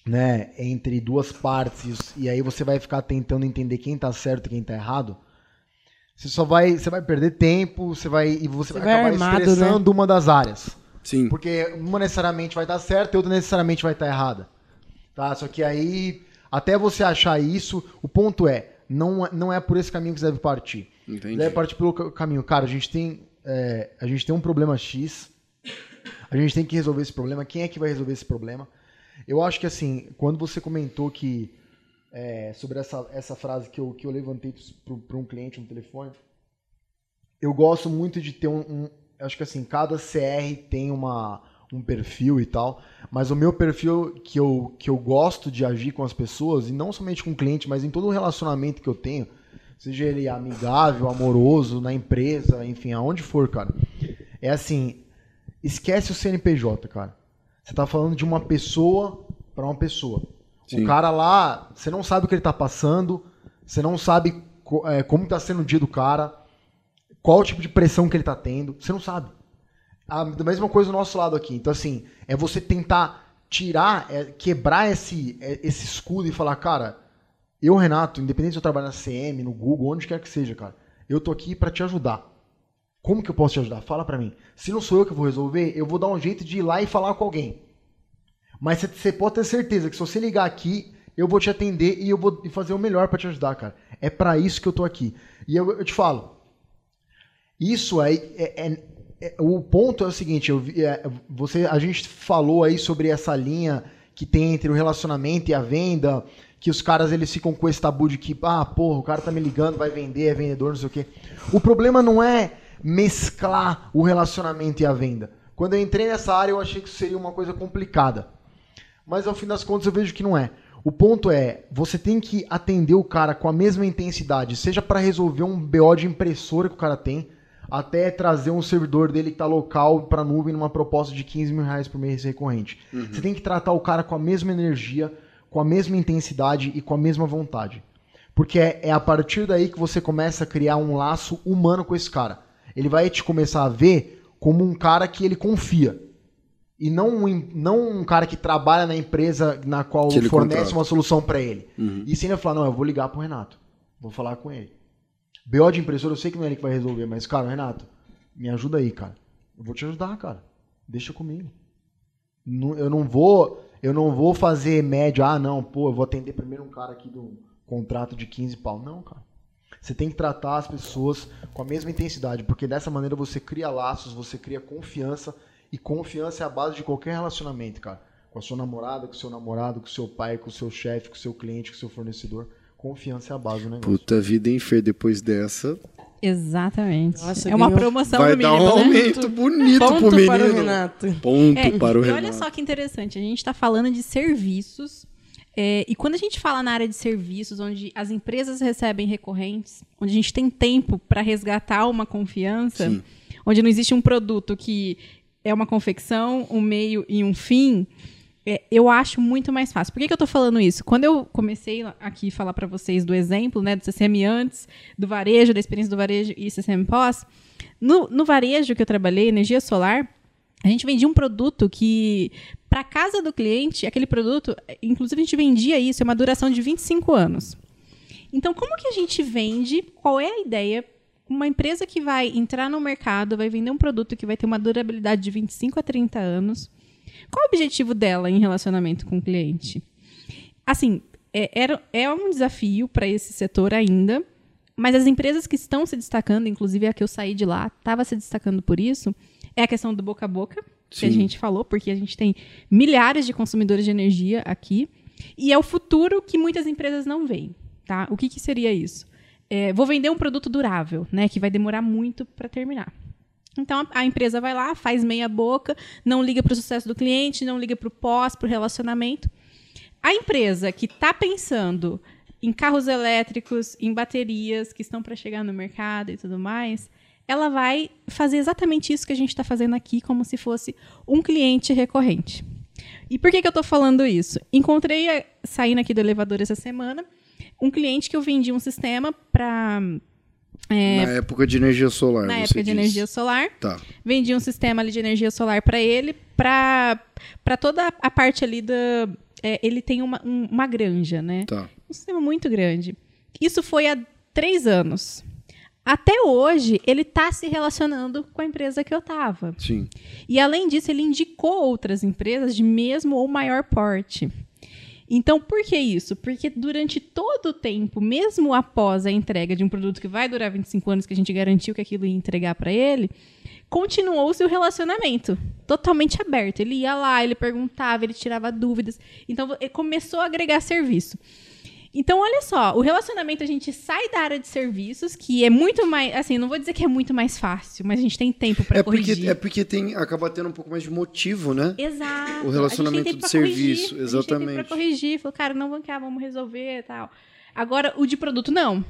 né, entre duas partes e aí você vai ficar tentando entender quem tá certo e quem tá errado, você só vai, você vai perder tempo, você vai e você, Você vai, vai acabar armado, né? estressando uma das áreas. Sim. Porque uma necessariamente vai estar certa e outra necessariamente vai estar errada. Tá? Só que aí, até você achar isso, o ponto é, não, é- não é por esse caminho que você deve partir. Entendi. Deve partir pelo ca- caminho. Cara, a gente tem, é, a gente tem um problema X, a gente tem que resolver esse problema. Quem é que vai resolver esse problema? Eu acho que assim, quando você comentou que é, sobre essa, essa frase que eu, que eu levantei para um cliente no telefone, eu gosto muito de ter um, um- acho que assim, cada CR tem uma, um perfil e tal, mas o meu perfil que eu, que eu gosto de agir com as pessoas, e não somente com o cliente, mas em todo o relacionamento que eu tenho, seja ele amigável, amoroso, na empresa, enfim, aonde for, cara, é assim, esquece o CNPJ, cara. Você tá falando de uma pessoa para uma pessoa. Sim. O cara lá, você não sabe o que ele tá passando, você não sabe é, como tá sendo o dia do cara, qual o tipo de pressão que ele tá tendo, você não sabe. A mesma coisa do nosso lado aqui. Então, assim, é você tentar tirar, é, quebrar esse, é, esse escudo e falar, cara, eu, Renato, independente se eu trabalho na CM, no Google, onde quer que seja, cara, eu tô aqui para te ajudar. Como que eu posso te ajudar? Fala pra mim. Se não sou eu que vou resolver, eu vou dar um jeito de ir lá e falar com alguém. Mas você- pode ter certeza que se você ligar aqui, eu vou te atender e eu vou fazer o melhor pra te ajudar, cara. É pra isso que eu tô aqui. E eu, eu te falo, isso aí é, é- é- o ponto é o seguinte, eu é, você a gente falou aí sobre essa linha que tem entre o relacionamento e a venda, que os caras eles ficam com esse tabu de que, ah, porra, o cara tá me ligando, vai vender, é vendedor, não sei o quê. O problema não é mesclar o relacionamento e a venda. Quando eu entrei nessa área, eu achei que isso seria uma coisa complicada. Mas ao fim das contas eu vejo que não é. O ponto é, você tem que atender o cara com a mesma intensidade, seja para resolver um BO de impressora que o cara tem, até trazer um servidor dele que tá local para nuvem numa proposta de 15 mil reais por mês recorrente. Você tem que tratar o cara com a mesma energia, com a mesma intensidade e com a mesma vontade. Porque é, é a partir daí que você começa a criar um laço humano com esse cara. Ele vai te começar a ver como um cara que ele confia. E não um, não um cara que trabalha na empresa na qual fornece contrata. uma solução para ele. Uhum. E se ele falar, não, eu vou ligar pro Renato. Vou falar com ele. BO de impressora, eu sei que não é ele que vai resolver, mas, cara, Renato, me ajuda aí, cara. Eu vou te ajudar, cara. Deixa comigo. Eu não vou. Eu não vou fazer média, ah, não, pô, eu vou atender primeiro um cara aqui do contrato de 15 pau. Não, cara. Você tem que tratar as pessoas com a mesma intensidade, porque dessa maneira você cria laços, você cria confiança E confiança é a base de qualquer relacionamento, cara. Com a sua namorada, com o seu namorado, com o seu pai, com o seu chefe, com o seu cliente, com o seu fornecedor. Confiança é a base do negócio. Puta vida, hein, Fer? Depois dessa, Exatamente. Nossa, é uma ganhou- promoção vai dar um né? aumento bonito Ponto pro menino. para o Renato. Ponto É, para o e Renato. olha só que interessante, a gente está falando de serviços. é, e quando a gente fala na área de serviços, onde as empresas recebem recorrentes, onde a gente tem tempo para resgatar uma confiança, Sim. onde não existe um produto que é uma confecção, um meio e um fim, eu acho muito mais fácil. Por que, que eu estou falando isso? Quando eu comecei aqui a falar para vocês do exemplo né, do CCM antes, do varejo, da experiência do varejo e CCM pós, no, no varejo que eu trabalhei, energia solar, a gente vendia um produto que, para casa do cliente, aquele produto, inclusive a gente vendia isso, é uma duração de 25 anos. Então, como que a gente vende? Qual é a ideia? Uma empresa que vai entrar no mercado, vai vender um produto que vai ter uma durabilidade de 25 a 30 anos. Qual o objetivo dela em relacionamento com o cliente? Assim, é, era, é um desafio para esse setor ainda, mas as empresas que estão se destacando, inclusive a que eu saí de lá, estava se destacando por isso, é a questão do boca a boca, que a Sim. gente falou, porque a gente tem milhares de consumidores de energia aqui, e é o futuro que muitas empresas não veem. Tá? O que, que seria isso? É, vou vender um produto durável, né, que vai demorar muito para terminar. Então a, empresa vai lá, faz meia boca, não liga para o sucesso do cliente, não liga para o pós, para o relacionamento. A empresa que está pensando em carros elétricos, em baterias que estão para chegar no mercado e tudo mais, ela vai fazer exatamente isso que a gente está fazendo aqui, como se fosse um cliente recorrente. E por que, que eu estou falando isso? Encontrei, eh, saindo aqui do elevador essa semana, um cliente que eu vendi um sistema para. Na época de energia solar. Na época de energia solar. Tá. Vendi um sistema ali de energia solar para ele, para toda a parte ali da. é, ele tem uma, um- uma granja, né? Tá. Um sistema muito grande. Isso foi há três anos. Até hoje, ele está se relacionando com a empresa que eu estava. Sim. E além disso, ele indicou outras empresas de mesmo ou maior porte. Então, por que isso? Porque durante todo o tempo, mesmo após a entrega de um produto que vai durar 25 anos, que a gente garantiu que aquilo ia entregar para ele, continuou-se o relacionamento totalmente aberto. Ele ia lá, ele perguntava, ele tirava dúvidas. Então, começou a agregar serviço. Então, olha só, o relacionamento a gente sai da área de serviços, que é muito mais, assim, não vou dizer que é muito mais fácil, mas a gente tem tempo para É porque, corrigir. é porque tem, acaba tendo um pouco mais de motivo, né? Exato. O relacionamento de serviço, corrigir, A gente tem exatamente. tempo pra corrigir. Falou, cara, não vamos cá, vamos resolver e tal. Agora, o de produto, não.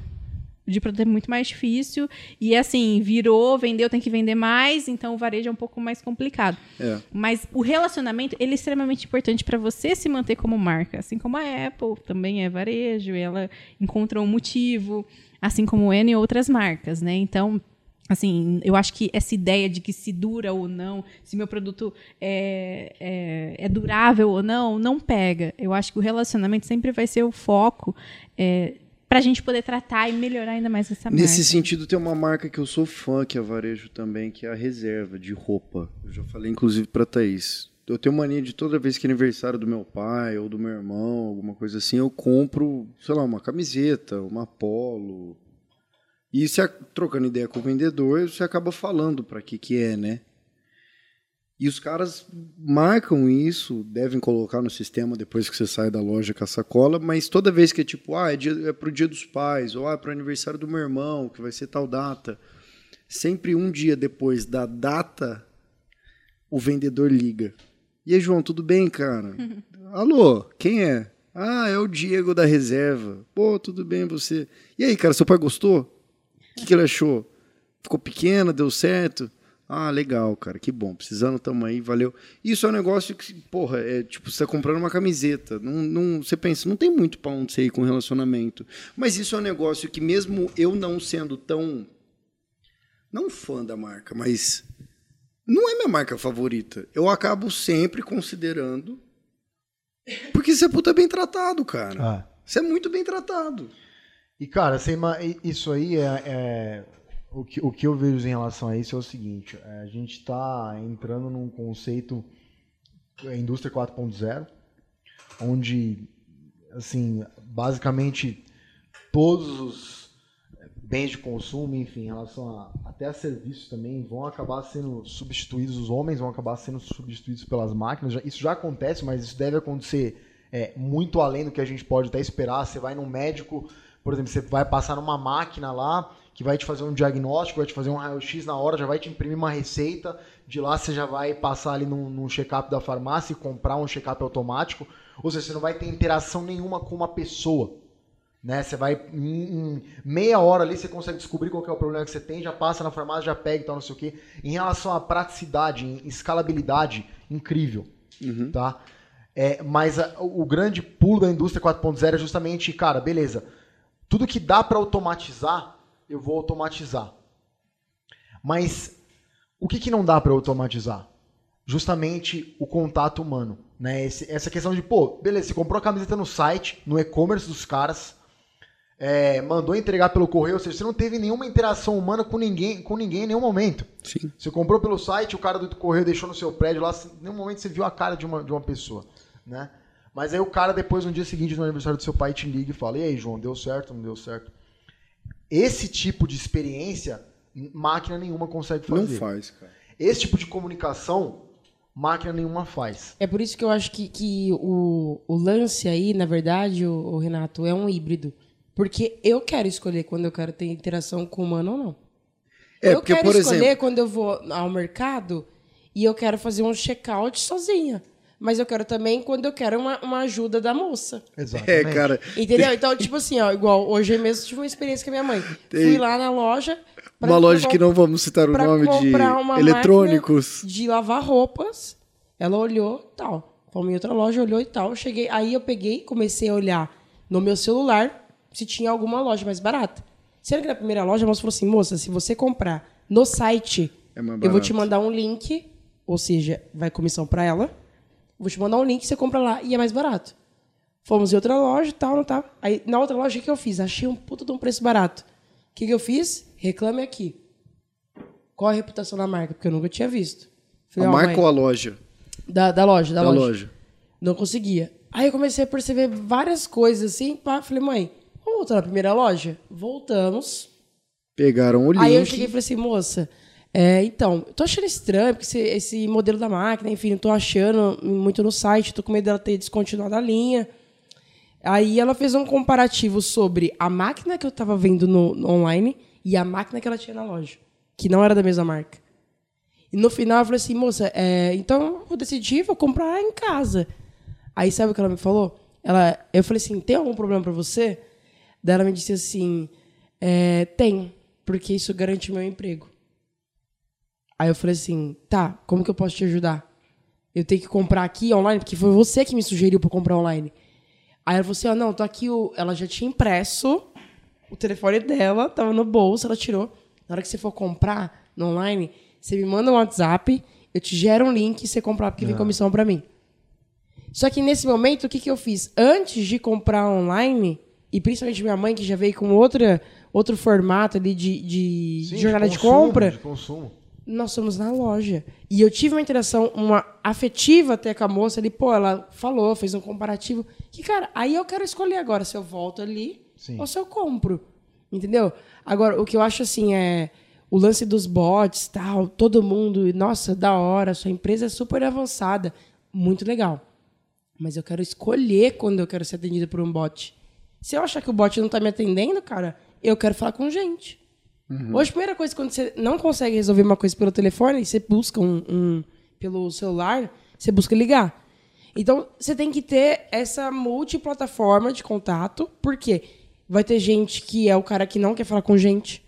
De produto é muito mais difícil. E assim, virou, vendeu, tem que vender mais. Então, o varejo é um pouco mais complicado. É. Mas o relacionamento, ele é extremamente importante para você se manter como marca. Assim como a Apple também é varejo. Ela encontra um motivo. Assim como N e outras marcas, né? Então... Assim, eu acho que essa ideia de que se dura ou não, se meu produto é, é, é durável ou não, não pega. Eu acho que o relacionamento sempre vai ser o foco é, para a gente poder tratar e melhorar ainda mais essa marca. Nesse sentido, tem uma marca que eu sou fã, que é varejo também, que é a Reserva, de roupa. Eu já falei, inclusive, pra Thaís. Eu tenho mania de toda vez que é aniversário do meu pai ou do meu irmão, alguma coisa assim, eu compro, sei lá, uma camiseta, uma polo. E você, trocando ideia com o vendedor, você acaba falando pra que que é, né? E os caras marcam isso, devem colocar no sistema depois que você sai da loja com a sacola, mas toda vez que é tipo, ah, é, dia, é pro dia dos pais, ou ah, é pro aniversário do meu irmão, que vai ser tal data, sempre um dia depois da data, o vendedor liga. E aí, João, tudo bem, cara? *laughs* Alô, quem é? Ah, é o Diego da reserva. Pô, tudo bem você? E aí, cara, seu pai gostou? O que, que ele achou? Ficou pequena, deu certo? Ah, legal, cara, que bom. Precisando, tamo aí, valeu. Isso é um negócio que, porra, é tipo, você tá comprando uma camiseta. Não, não, você pensa, não tem muito pra onde você ir com relacionamento. Mas isso é um negócio que, mesmo eu não sendo tão. Não fã da marca, mas. Não é minha marca favorita. Eu acabo sempre considerando. Porque você é puta bem tratado, cara. Ah. Você é muito bem tratado. E, cara, você isso aí é. é- o, que, o que eu vejo em relação a isso é o seguinte: é, a gente está entrando num conceito, é, indústria 4.0, onde, assim, basicamente todos os. bens de consumo, enfim, em relação a, até a serviços também, vão acabar sendo substituídos, os homens vão acabar sendo substituídos pelas máquinas. Isso já acontece, mas isso deve acontecer é, muito além do que a gente pode até esperar. Você vai num médico, por exemplo, você vai passar numa máquina lá que vai te fazer um diagnóstico, vai te fazer um raio-x na hora, já vai te imprimir uma receita. De lá você já vai passar ali num, num check-up da farmácia e comprar um check-up automático. Ou seja, você não vai ter interação nenhuma com uma pessoa. Né? Você vai em, em meia hora ali, você consegue descobrir qual é o problema que você tem, já passa na farmácia, já pega e tal, não sei o quê. Em relação à praticidade, em escalabilidade, incrível. Tá? É, mas a- o grande pulo da indústria 4.0 é justamente, cara, beleza. Tudo que dá para automatizar, eu vou automatizar. Mas o que, que não dá para automatizar? Justamente o contato humano. Né? Esse- essa questão de, pô, beleza, você comprou a camiseta no site, no e-commerce dos caras, é, mandou entregar pelo correio, ou seja, você não teve nenhuma interação humana com ninguém, com ninguém em nenhum momento. Sim. Você comprou pelo site, o cara do correio deixou no seu prédio lá, em nenhum momento você viu a cara de uma, de uma pessoa, né? Mas aí o cara depois, no dia seguinte, no aniversário do seu pai, te liga e fala, e aí, João, deu certo, não deu certo? Esse tipo de experiência, máquina nenhuma consegue Não fazer. faz, cara. Esse tipo de comunicação, máquina nenhuma faz. É por isso que eu acho que, que o, o lance aí, na verdade, o, o Renato, é um híbrido. Porque eu quero escolher quando eu quero ter interação com o humano ou não. É, eu porque, quero por escolher exemplo, quando eu vou ao mercado e eu quero fazer um check-out sozinha. Mas eu quero também quando eu quero uma, uma ajuda da moça. Exatamente. é, cara, Entendeu? Então, tipo assim, ó, igual hoje mesmo eu tive uma experiência com a minha mãe. Fui lá na loja. pra uma loja que não vamos citar o nome de comprar uma eletrônicos. de lavar roupas. Ela olhou tal. Fomos em outra loja, olhou e tal. Cheguei, aí eu peguei, comecei a olhar no meu celular se tinha alguma loja mais barata. Sendo que na primeira loja a moça falou assim: moça, se você comprar no site, É eu vou te mandar um link, ou seja, vai comissão pra ela. Vou te mandar um link, você compra lá e é mais barato. Fomos em outra loja e tal, não tava. Aí na outra loja o que que eu fiz? Achei um puta de um preço barato. O que, que eu fiz? Reclame aqui. Qual a reputação da marca? Porque eu nunca tinha visto. A Falei, ó, marca mãe, ou a loja? da, da loja, da, Da loja. loja. Não conseguia. Aí eu comecei a perceber várias coisas assim. Pá, falei, mãe, vamos voltar na primeira loja? Voltamos. Pegaram o link. Aí eu cheguei e falei assim, moça, é, então, tô achando estranho, porque esse, esse modelo da máquina, enfim, não tô achando muito no site, tô com medo dela ter descontinuado a linha. Aí ela fez um comparativo sobre a máquina que eu tava vendo no, no online e a máquina que ela tinha na loja, que não era da mesma marca. E no final eu falei assim, moça, é, então eu vou decidir, vou comprar em casa. Aí sabe o que ela me falou? Ela, eu falei assim, tem algum problema pra você? Daí ela me disse assim, é, tem, porque isso garante meu emprego. Aí eu falei assim, tá, como que eu posso te ajudar? Eu tenho que comprar aqui online, porque foi você que me sugeriu pra comprar online. Aí ela falou assim, ó, não, tô aqui, o... ela já tinha impresso o telefone dela, tava no bolso, ela tirou. Na hora que você for comprar no online, você me manda um WhatsApp, eu te gero um link e você comprar, porque vem comissão pra mim. Só que nesse momento, o que, que eu fiz? Antes de comprar online, e principalmente minha mãe, que já veio com outra, outro formato ali de, de Sim, jornada de, consumo, compra, De consumo. Nós fomos na loja. E eu tive uma interação, uma afetiva até com a moça ali, pô, ela falou, fez um comparativo. Que, cara, aí eu quero escolher agora se eu volto ali Sim. ou se eu compro. Entendeu? Agora, o que eu acho assim é o lance dos bots, tal, todo mundo, nossa, da hora, sua empresa é super avançada, muito legal. Mas eu quero escolher quando eu quero ser atendido por um bot. Se eu achar que o bot não tá me atendendo, cara, eu quero falar com gente. Hoje, a primeira coisa, quando você não consegue resolver uma coisa pelo telefone, você busca um, um- pelo celular, você busca ligar. Então, você tem que ter essa multiplataforma de contato, porque vai ter gente que é o cara que não quer falar com gente,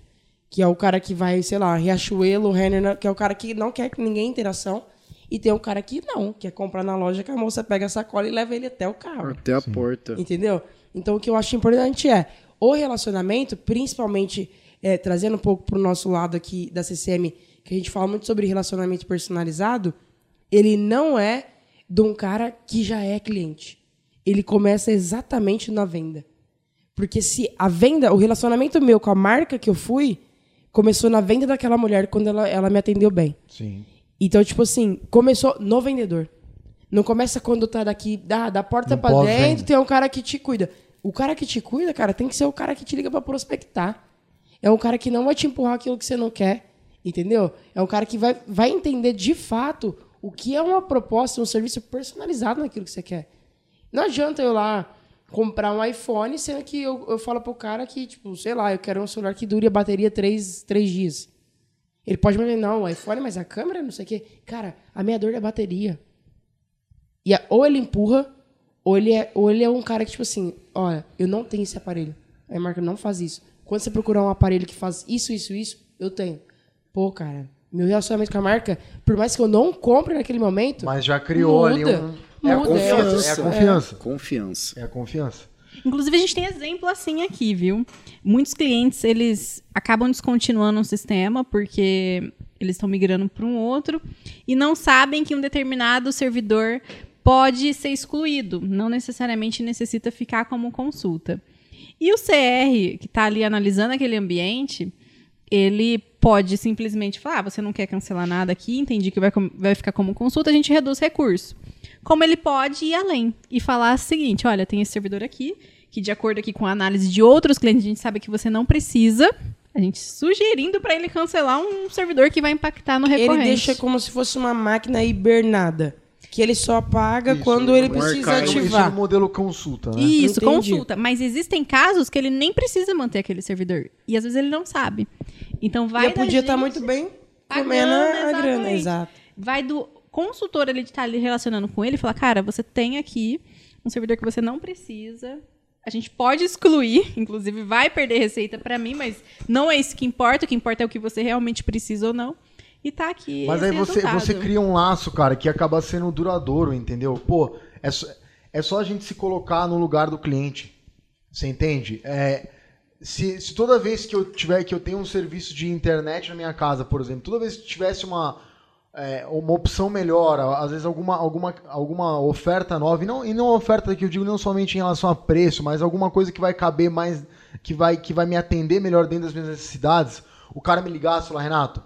que é o cara que vai, sei lá, Riachuelo, Renner, que é o cara que não quer que ninguém interação, e tem o cara que não, quer comprar na loja que a moça pega a sacola e leva ele até o carro. Até a porta. Entendeu? Então, o que eu acho importante é o relacionamento, principalmente é, trazendo um pouco para o nosso lado aqui da CCM, que a gente fala muito sobre relacionamento personalizado, ele não é de um cara que já é cliente. Ele começa exatamente na venda. Porque se a venda, o relacionamento meu com a marca que eu fui, começou na venda daquela mulher quando ela, ela me atendeu bem. Sim. Então, tipo assim, começou no vendedor. Não começa quando tá daqui, da, da porta pós-venda. dentro, tem um cara que te cuida. O cara que te cuida, cara, tem que ser o cara que te liga pra prospectar. É um cara que não vai te empurrar aquilo que você não quer, entendeu? É um cara que vai, vai entender de fato o que é uma proposta, um serviço personalizado naquilo que você quer. Não adianta eu lá comprar um iPhone, sendo que eu, eu falo pro cara que, tipo, sei lá, eu quero um celular que dure a bateria três, três dias. Ele pode me dizer, não, o iPhone, mas a câmera, não sei o quê. Cara, a minha dor é a bateria. E a, ou ele empurra, ou ele, é, ou ele é um cara que, tipo assim, olha, eu não tenho esse aparelho. A marca não faz isso. Quando você procurar um aparelho que faz isso, isso, isso, eu tenho. Pô, cara, meu relacionamento com a marca, por mais que eu não compre naquele momento. Mas já criou muda, ali um. É a confiança. É a confiança. Confiança. É a confiança. Inclusive, a gente tem exemplo assim aqui, viu? Muitos clientes, eles acabam descontinuando um sistema porque eles estão migrando para um outro e não sabem que um determinado servidor pode ser excluído. Não necessariamente necessita ficar como consulta. E o CR, que está ali analisando aquele ambiente, ele pode simplesmente falar: ah, você não quer cancelar nada aqui, entendi que vai, vai ficar como consulta, a gente reduz recurso. Como ele pode ir além e falar o seguinte: olha, tem esse servidor aqui, que de acordo aqui com a análise de outros clientes, a gente sabe que você não precisa. A gente sugerindo para ele cancelar um servidor que vai impactar no recorrente. Ele deixa como se fosse uma máquina hibernada. Que ele só apaga Isso, quando ele precisa archive. Isso ativar. no modelo consulta, né? Isso, Entendi. consulta. Mas existem casos que ele nem precisa manter aquele servidor. E às vezes ele não sabe. Então vai e podia estar gente- muito bem a comendo grana, a grana. Exato. vai do consultor ele estar ali relacionando com ele e falar, cara, você tem aqui um servidor que você não precisa. A gente pode excluir, *laughs* inclusive vai perder receita para mim, mas não é isso que importa. O que importa é o que você realmente precisa ou não. E tá aqui. Mas aí você, você cria um laço, cara, que acaba sendo duradouro, entendeu? Pô, é só, é só a gente se colocar no lugar do cliente. Você entende? É, se, se toda vez que eu tiver que eu tenho um serviço de internet na minha casa, por exemplo, toda vez que tivesse uma, é, uma opção melhor, às vezes alguma, alguma, alguma oferta nova, e não, e não oferta que eu digo não somente em relação a preço, mas alguma coisa que vai caber mais, que vai, que vai me atender melhor dentro das minhas necessidades, o cara me ligasse e falar, Renato,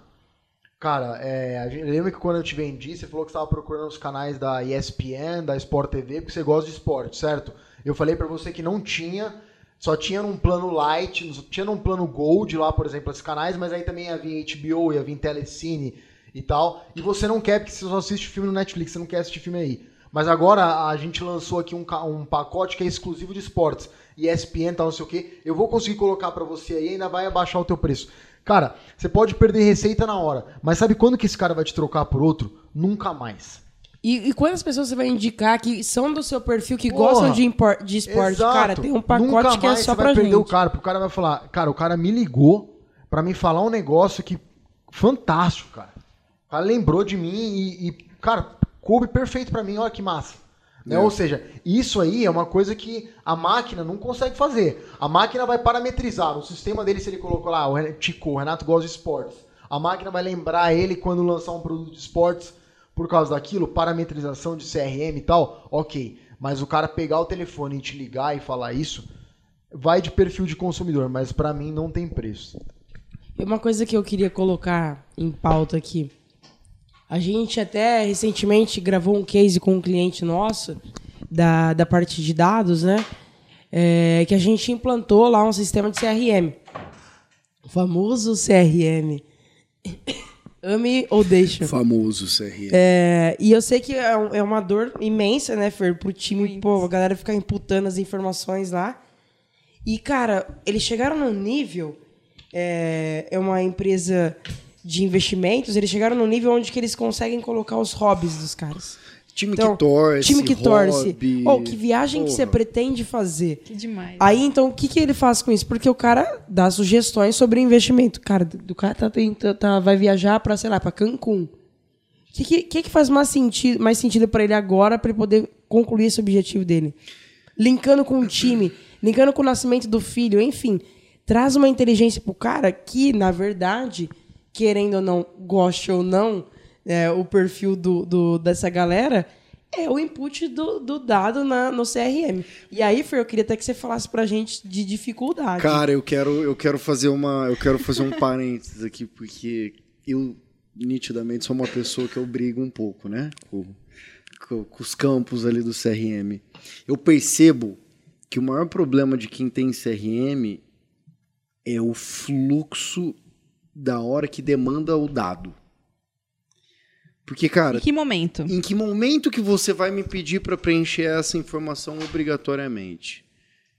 Cara, é, a gente, lembra que quando eu te vendi, você falou que estava procurando os canais da ESPN, da Sport TV, porque você gosta de esporte, certo? Eu falei pra você que não tinha, só tinha num plano light, tinha num plano gold lá, por exemplo, esses canais, mas aí também ia vir HBO, ia vir Telecine e tal. E você não quer, porque você só assiste filme no Netflix, você não quer assistir filme aí. Mas agora a gente lançou aqui um, um pacote que é exclusivo de esportes. ESPN, tal, não sei o quê. Eu vou conseguir colocar pra você aí ainda vai abaixar o teu preço. Cara, você pode perder receita na hora, mas sabe quando que esse cara vai te trocar por outro? Nunca mais. E, e quantas pessoas você vai indicar que são do seu perfil, que Porra, gostam de, impor- de esporte? Exato. Cara, tem um pacote Nunca que é mais só você vai pra perder gente. o cara, porque o cara vai falar, cara, o cara me ligou pra me falar um negócio que fantástico, cara. O cara lembrou de mim e, e, cara, coube perfeito pra mim, olha que massa. Né? Ou seja, isso aí é uma coisa que a máquina não consegue fazer. A máquina vai parametrizar. O sistema dele, se ele colocou lá, o Tico, o Renato gosta de esportes. A máquina vai lembrar ele quando lançar um produto de esportes por causa daquilo, parametrização de CRM e tal, ok. Mas o cara pegar o telefone e te ligar e falar isso, vai de perfil de consumidor, mas pra mim não tem preço. Uma coisa que eu queria colocar em pauta aqui. A gente até recentemente gravou um case com um cliente nosso da, da parte de dados, né? É, que a gente implantou lá um sistema de CRM. O famoso CRM. *coughs* Ame ou deixa. Famoso CRM. É, e eu sei que é, um- é uma dor imensa, né, Fer, pro time, Muito. pô, a galera ficar imputando as informações lá. E, cara, eles chegaram num nível. É, é uma empresa de investimentos, eles chegaram num nível onde que eles conseguem colocar os hobbies dos caras. Time Então, que torce. time que torce. hobby. Oh, que viagem que você Porra. pretende fazer? Que demais. Aí, então, o que, que ele faz com isso? Porque o cara dá sugestões sobre investimento. Cara, do cara tá, tenta- tá- vai viajar pra, sei lá, pra Cancún. O que, que, que que faz mais sentido, mais sentido para ele agora para ele poder concluir esse objetivo dele? Linkando com o time, linkando com o nascimento do filho, enfim. Traz uma inteligência pro cara que, na verdade, querendo ou não, goste ou não, é, o perfil do, do- dessa galera é o input do, do dado na, no CRM. E aí, Fer, eu queria até que você falasse pra gente de dificuldade. Cara, eu quero, eu quero fazer uma, eu quero fazer um *laughs* parênteses aqui porque eu nitidamente sou uma pessoa que eu brigo um pouco, né, com, com- com os campos ali do CRM. Eu percebo que o maior problema de quem tem CRM é o fluxo da hora que demanda o dado. Porque, cara, Em que momento? em que momento que você vai me pedir para preencher essa informação obrigatoriamente?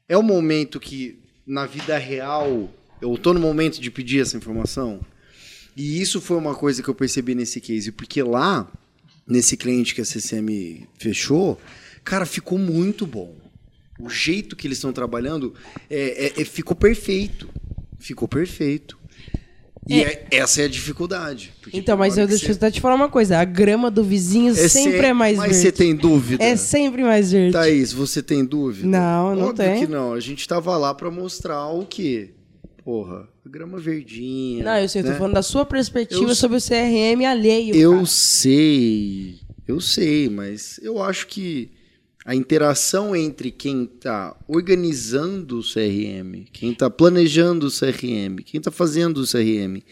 É o momento que, na vida real, eu tô no momento de pedir essa informação? E isso foi uma coisa que eu percebi nesse case, porque lá, nesse cliente que a CCM fechou, cara, ficou muito bom. O jeito que eles estão trabalhando é, é- é- ficou perfeito. Ficou perfeito. E é- essa é a dificuldade. Então, mas eu que deixa eu você- te falar uma coisa. A grama do vizinho é sempre se- é mais Mas verde. você tem dúvida? É sempre mais verde. Thaís, você tem dúvida? Não, não Óbvio tenho. que não. A gente tava lá pra mostrar o quê? Porra, a grama verdinha. Não, eu sei, eu tô né? falando da sua perspectiva Eu- sobre o CRM alheio. Eu cara. sei, eu sei, mas eu acho que a interação entre quem tá organizando o CRM, quem tá planejando o CRM, quem tá fazendo o CRM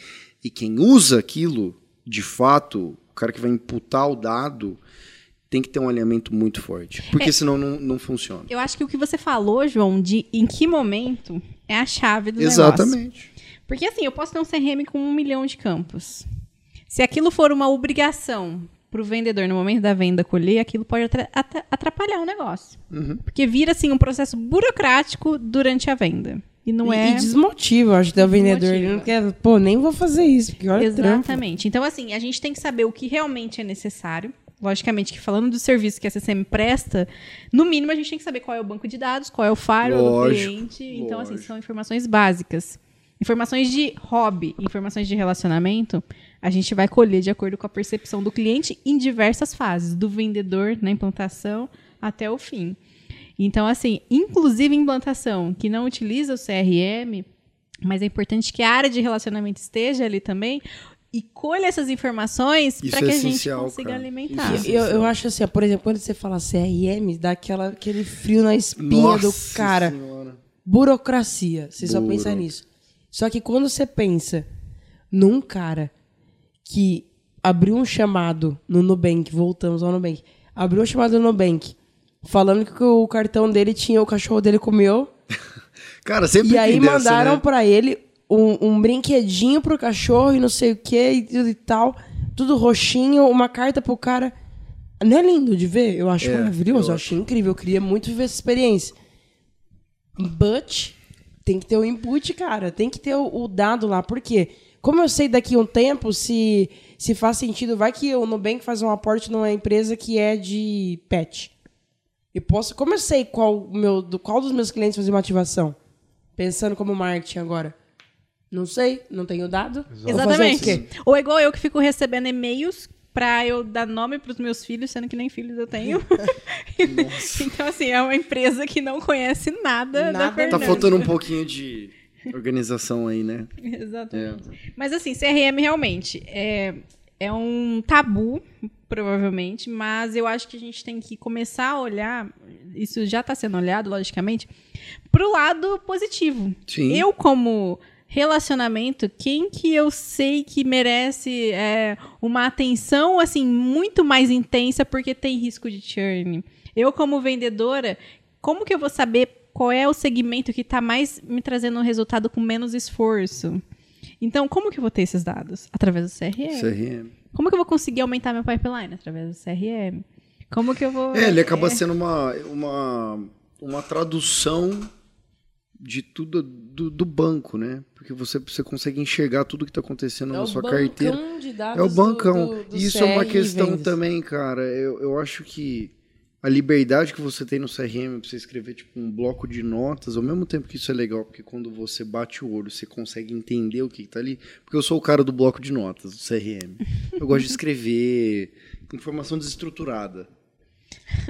e quem usa aquilo, de fato, o cara que vai imputar o dado, tem que ter um alinhamento muito forte. Porque É. senão não, não funciona. Eu acho que o que você falou, João, de em que momento é a chave do negócio. Exatamente. Porque assim, eu posso ter um CRM com um milhão de campos. Se aquilo for uma obrigação para o vendedor no momento da venda colher, aquilo pode atra- atra- atrapalhar o negócio. Uhum. Porque vira assim um processo burocrático durante a venda. E não E- é. E desmotiva, acho, até o vendedor. Ele não quer, pô, nem vou fazer isso, porque olha. Exatamente. Então, assim, a gente tem que saber o que realmente é necessário. Logicamente que falando do serviço que a CCM presta, no mínimo a gente tem que saber qual é o banco de dados, qual é o firewall do cliente. Então, assim, lógico. são informações básicas. Informações de hobby, informações de relacionamento, a gente vai colher de acordo com a percepção do cliente em diversas fases, do vendedor na implantação até o fim. Então, assim, inclusive implantação que não utiliza o CRM, mas é importante que a área de relacionamento esteja ali também e colha essas informações para é que a gente consiga cara. alimentar. Isso é Eu, eu acho assim, por exemplo, quando você fala CRM, dá aquela, aquele frio na espinha do Nossa cara. Senhora. Burocracia. Você só Buro. pensa nisso. Só que quando você pensa num cara que abriu um chamado no Nubank, voltamos ao Nubank, abriu um chamado no Nubank, falando que o cartão dele tinha, o cachorro dele comeu, *laughs* Cara, sempre e aí dessa, mandaram né? pra ele um, um brinquedinho pro cachorro e não sei o que e e tal, tudo roxinho, uma carta pro cara. Não é lindo de ver? Eu acho É, maravilhoso, eu eu acho incrível. Eu queria muito viver essa experiência. But tem que ter o input, cara. Tem que ter o, o dado lá. Por quê? Como eu sei daqui a um tempo se, se faz sentido, vai que o Nubank faz um aporte numa empresa que é de pet. E posso, como eu sei qual, o meu, do, qual dos meus clientes fazer uma ativação? Pensando como marketing agora. Não sei, não tenho dado. Exatamente. Ou é igual eu que fico recebendo e-mails pra eu dar nome pros meus filhos, sendo que nem filhos eu tenho. *laughs* *laughs* então, assim, é uma empresa que não conhece nada, da Nada. Tá Fernanda. Tá faltando um pouquinho de organização aí, né? *laughs* Exatamente. Mas assim, CRM realmente é, é um tabu, provavelmente, mas eu acho que a gente tem que começar a olhar, isso já está sendo olhado, logicamente, para o lado positivo. Sim. Eu, como relacionamento, quem que eu sei que merece é, uma atenção assim muito mais intensa porque tem risco de churn? Eu, como vendedora, como que eu vou saber qual é o segmento que está mais me trazendo um resultado com menos esforço? Então, como que eu vou ter esses dados? Através do CRM. CRM. Como que eu vou conseguir aumentar meu pipeline? Através do CRM. Como que eu vou. É, ele acaba sendo uma, uma, uma tradução de tudo do, do banco, né? Porque você, você consegue enxergar tudo que está acontecendo É na o sua bancão carteira. de dados É o do- bancão. do- do e isso é uma questão vendas. também, cara. Eu, eu acho que a liberdade que você tem no CRM pra você escrever tipo um bloco de notas, ao mesmo tempo que isso é legal, porque quando você bate o olho, você consegue entender o que, que tá ali. Porque eu sou o cara do bloco de notas, do CRM. Eu gosto de *laughs* escrever informação desestruturada.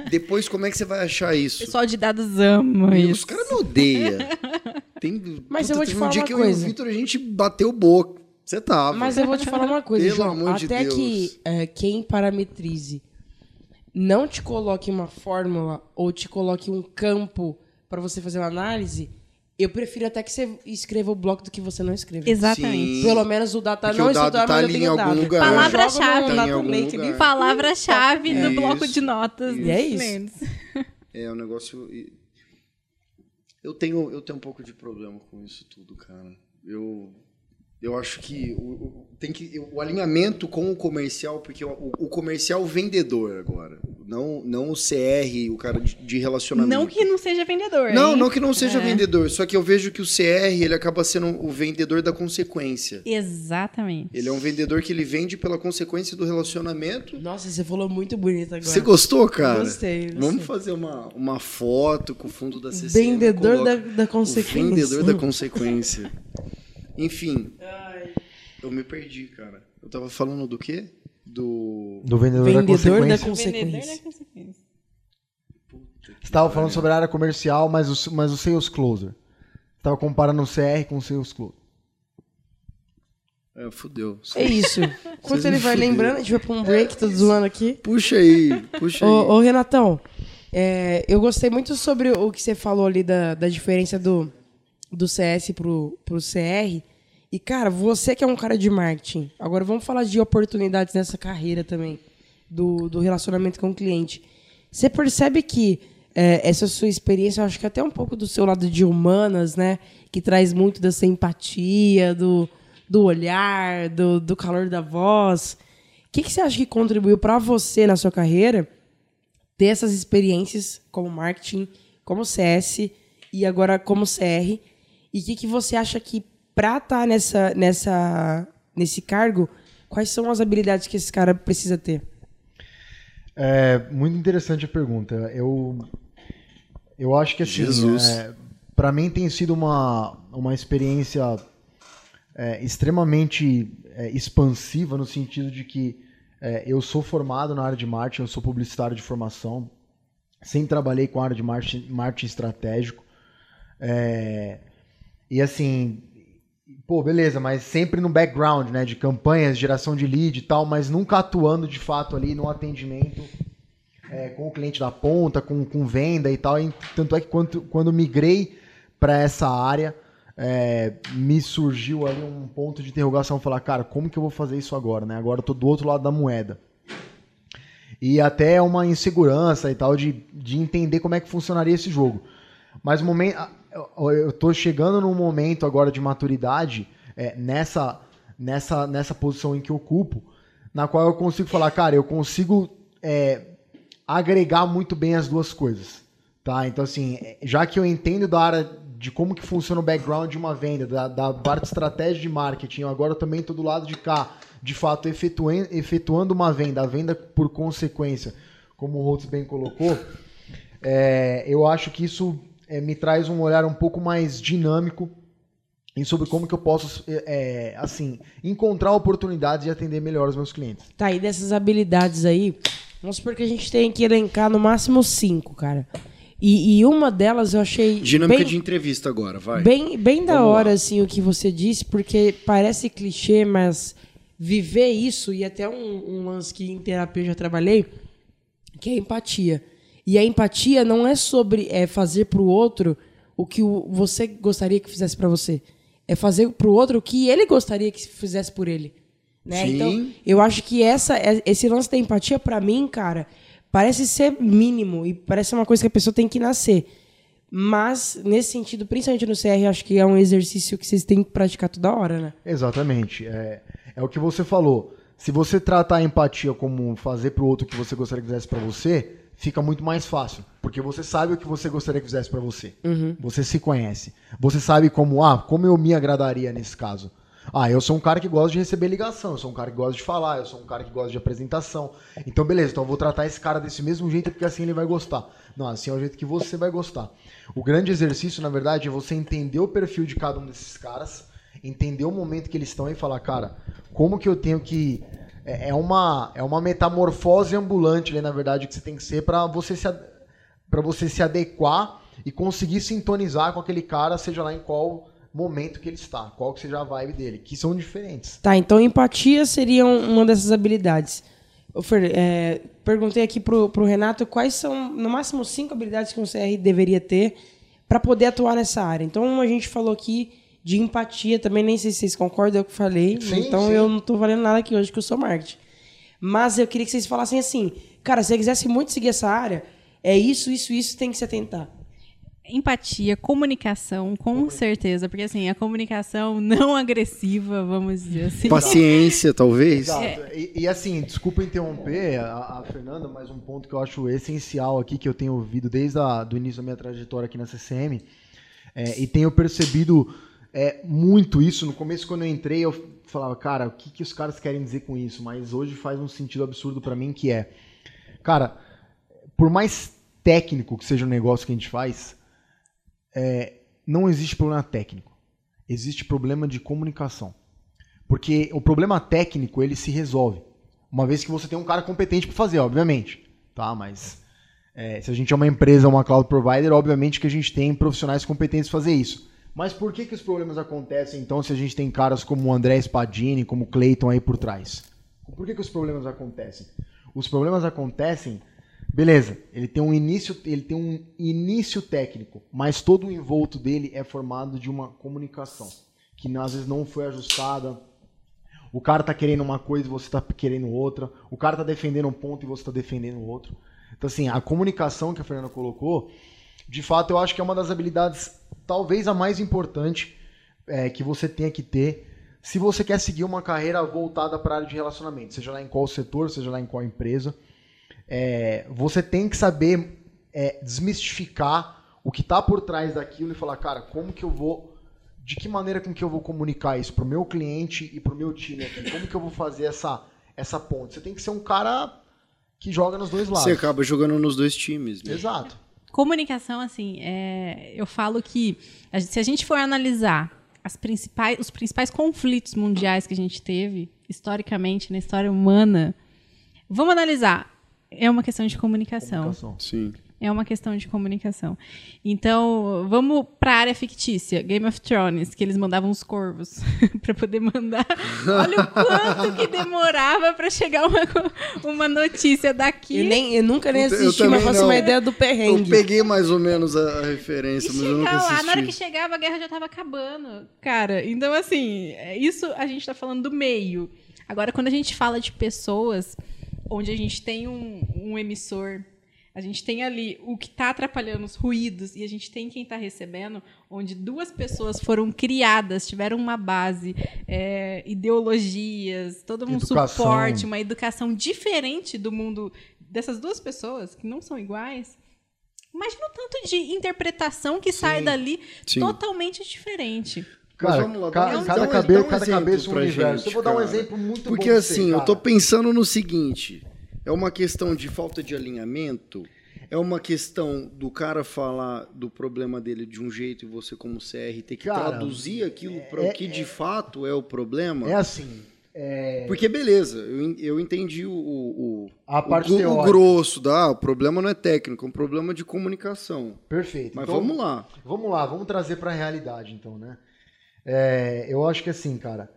Depois, como é que você vai achar O isso? pessoal de dados ama E Os isso. caras me odeiam. *laughs* Tem, Mas eu vou te falar um dia uma que eu e o coisa. Vitor, a gente bateu boca. Você tava. Mas eu vou te falar uma coisa, Pelo João. amor de Até Deus. que é, quem parametrize não te coloque uma fórmula ou te coloque um campo para você fazer uma análise, eu prefiro até que você escreva o bloco do que você não escreva. Exatamente. Sim. Pelo menos o data Porque não o dado estudar, tá mas eu ali em algum dado. lugar. Palavra-chave. Tá. Palavra-chave É do bloco isso. de notas. E é isso. clientes. É, o negócio. Eu tenho, eu tenho um pouco de problema com isso tudo, cara. Eu, eu acho que o, o- tem que o alinhamento com o comercial, porque o, o comercial é o vendedor agora, não, não o CR, o cara de, de relacionamento. Não que não seja vendedor. Não, hein? não que não seja É. vendedor, só que eu vejo que o CR ele acaba sendo o vendedor da consequência. Exatamente. Ele é um vendedor que ele vende pela consequência do relacionamento. Nossa, você falou muito bonito agora. Você gostou, cara? Gostei, gostei. Vamos fazer uma, uma foto com o fundo da CCM. Vendedor coloca da, da O consequência. vendedor da consequência. *laughs* Enfim, eu me perdi, cara. Eu tava falando do quê? Do. Do vendedor, Vendedor da da consequência. Vendedor da consequência. Você estava falando sobre a área comercial, mas o, mas o sales closer. Você estava comparando o CR com o sales closer. É, fudeu. É isso. Enquanto ele vai fuderam. lembrando, a gente vai pra um break, tô zoando aqui. Puxa aí, puxa aí. Ô, ô, Renatão, é, eu gostei muito sobre o que você falou ali da, da diferença do, do CS pro, pro CR. E, cara, você que é um cara de marketing, agora vamos falar de oportunidades nessa carreira também, do, do relacionamento com o cliente. Você percebe que é, essa sua experiência, eu acho que até um pouco do seu lado de humanas, né? Que traz muito dessa empatia, do, do olhar, do, do calor da voz. O que, que você acha que contribuiu para você na sua carreira ter essas experiências como marketing, como CS e agora como CR? E o que, que você acha que para estar nessa, nessa, nesse cargo, quais são as habilidades que esse cara precisa ter? É muito interessante a pergunta. Eu, eu acho que assim, Jesus. é, para mim tem sido uma, uma experiência é, extremamente é, expansiva no sentido de que é, eu sou formado na área de marketing, eu sou publicitário de formação, sempre trabalhei com a área de marketing, marketing estratégico. É, e assim, pô, beleza, mas sempre no background, né, de campanhas, geração de lead e tal, mas nunca atuando de fato ali no atendimento é, com o cliente da ponta, com, com venda e tal. E tanto é que quando, quando migrei para essa área, é, me surgiu ali um ponto de interrogação, falar, cara, como que eu vou fazer isso agora, né? Agora eu tô do outro lado da moeda. E até uma insegurança e tal de, de entender como é que funcionaria esse jogo. Mas o momento, eu- tô chegando num momento agora de maturidade é, nessa, nessa, nessa posição em que ocupo, na qual eu consigo falar, cara, eu consigo é, agregar muito bem as duas coisas, tá? Então assim, é, já que eu entendo da área de como que funciona o background de uma venda, da, da parte estratégia de marketing, agora também estou do lado de cá, de fato, efetuen- efetuando uma venda, a venda por consequência, como o Holtz bem colocou, é, eu acho que isso é, me traz um olhar um pouco mais dinâmico em sobre como que eu posso, é, é, assim, encontrar oportunidades de atender melhor os meus clientes. Tá, e dessas habilidades aí, vamos supor que a gente tem que elencar no máximo cinco, cara. E, e uma delas eu achei. Dinâmica bem, de entrevista agora, vai. Bem, bem da Vamos hora, lá. assim, o que você disse, porque parece clichê, mas viver isso, e até um, um lance que em terapia eu já trabalhei, que é a empatia. E a empatia não é sobre é, fazer pro outro o que o- você gostaria que fizesse pra você. É fazer pro outro o que ele gostaria que fizesse por ele. Né? Sim. Então, eu acho que essa, é- esse lance da empatia, pra mim, cara, parece ser mínimo e parece uma coisa que a pessoa tem que nascer. Mas, nesse sentido, principalmente no CR, acho que é um exercício que vocês têm que praticar toda hora, né? Exatamente. É, é o que você falou. Se você tratar a empatia como fazer pro outro o que você gostaria que fizesse pra você, fica muito mais fácil. Porque você sabe o que você gostaria que fizesse pra você. Você se conhece. Você sabe como, ah, como eu me agradaria nesse caso. Ah, eu sou um cara que gosta de receber ligação, eu sou um cara que gosta de falar, eu sou um cara que gosta de apresentação. Então, beleza, então eu vou tratar esse cara desse mesmo jeito porque assim ele vai gostar. Não, assim é o jeito que você vai gostar. O grande exercício, na verdade, é você entender o perfil de cada um desses caras, entender o momento que eles estão e falar, cara, como que eu tenho que. É é uma, é uma metamorfose ambulante ali, na verdade, que você tem que ser para você se você se adequar e conseguir sintonizar com aquele cara, seja lá em qual momento que ele está, qual que seja a vibe dele, que são diferentes. Tá, então empatia seria um- uma dessas habilidades. Fer, é, perguntei aqui pro, pro Renato quais são, no máximo, cinco habilidades que um CR deveria ter para poder atuar nessa área. Então, a gente falou aqui de empatia também, nem sei se vocês concordam, é o que eu falei. Sim, então, sim. eu não tô valendo nada aqui hoje, que eu sou marketing. Mas eu queria que vocês falassem assim, cara, se você quisesse muito seguir essa área, é isso, isso, isso, tem que se atentar. empatia, comunicação, com certeza, porque assim, a comunicação não agressiva, vamos dizer assim. Paciência, *laughs* talvez. Exato. E, e, assim, desculpa interromper a, a, Fernanda, mas um ponto que eu acho essencial aqui, que eu tenho ouvido desde o início da minha trajetória aqui na CCM, é, e tenho percebido é, muito isso. No começo, quando eu entrei, eu falava, cara, o que, que os caras querem dizer com isso? Mas hoje faz um sentido absurdo para mim, que é, cara, por mais técnico que seja o negócio que a gente faz, é, não existe problema técnico. Existe problema de comunicação. Porque o problema técnico, ele se resolve. Uma vez que você tem um cara competente para fazer, obviamente. Tá, mas é, se a gente é uma empresa, uma cloud provider, obviamente que a gente tem profissionais competentes para fazer isso. Mas por que, que os problemas acontecem, então, se a gente tem caras como o André Spadini, como o Clayton aí por trás? Por que, que os problemas acontecem? Os problemas acontecem Beleza, ele tem um início, ele tem um início técnico, mas todo o envolto dele é formado de uma comunicação que às vezes não foi ajustada. O cara tá querendo uma coisa e você tá querendo outra. O cara tá defendendo um ponto e você tá defendendo outro. Então assim, a comunicação que a Fernanda colocou, de fato eu acho que é uma das habilidades talvez a mais importante é, que você tenha que ter se você quer seguir uma carreira voltada para a área de relacionamento, seja lá em qual setor, seja lá em qual empresa é, você tem que saber é, desmistificar o que está por trás daquilo e falar, cara, como que eu vou, de que maneira com que eu vou comunicar isso para o meu cliente e para o meu time aqui? Como que eu vou fazer essa, essa ponte? Você tem que ser um cara que joga nos dois lados. Você acaba jogando nos dois times. Né? Exato. Comunicação, assim, é, eu falo que se a gente for analisar as principais, os principais conflitos mundiais que a gente teve historicamente na história humana, vamos analisar é uma questão de comunicação. comunicação. Sim. É uma questão de comunicação. Então, vamos para a área fictícia, Game of Thrones, que eles mandavam os corvos *laughs* para poder mandar. Olha o quanto que demorava para chegar uma, uma notícia daqui. Eu, nem, eu nunca nem assisti, eu mas faço uma ideia do perrengue. Eu peguei mais ou menos a, referência, e mas eu nunca assisti. Lá, na hora que chegava, a guerra já estava acabando. Cara, então assim, isso a gente está falando do meio. Agora, quando a gente fala de pessoas onde a gente tem um, um emissor, a gente tem ali o que está atrapalhando os ruídos e a gente tem quem está recebendo, onde duas pessoas foram criadas, tiveram uma base, é, ideologias, todo um educação. suporte, uma educação diferente do mundo dessas duas pessoas, que não são iguais. Imagina o tanto de interpretação que sim, sai dali sim. totalmente diferente. Cara, lá, cada, um, cada, cabe um cada cabeça um universo. Gente, eu vou dar um exemplo muito Porque bom assim, você, eu tô pensando no seguinte: é uma questão de falta de alinhamento, é uma questão do cara falar do problema dele de um jeito e você, como CR, ter que cara, traduzir aquilo para é, o que é, de fato é o problema. É assim. É... Porque beleza, eu, eu entendi o, o, a parte o, o grosso da. Ah, o problema não é técnico, é um problema de comunicação. Perfeito. Mas então, vamos lá. Vamos lá, vamos trazer para a realidade então, né? É, eu acho que assim, cara,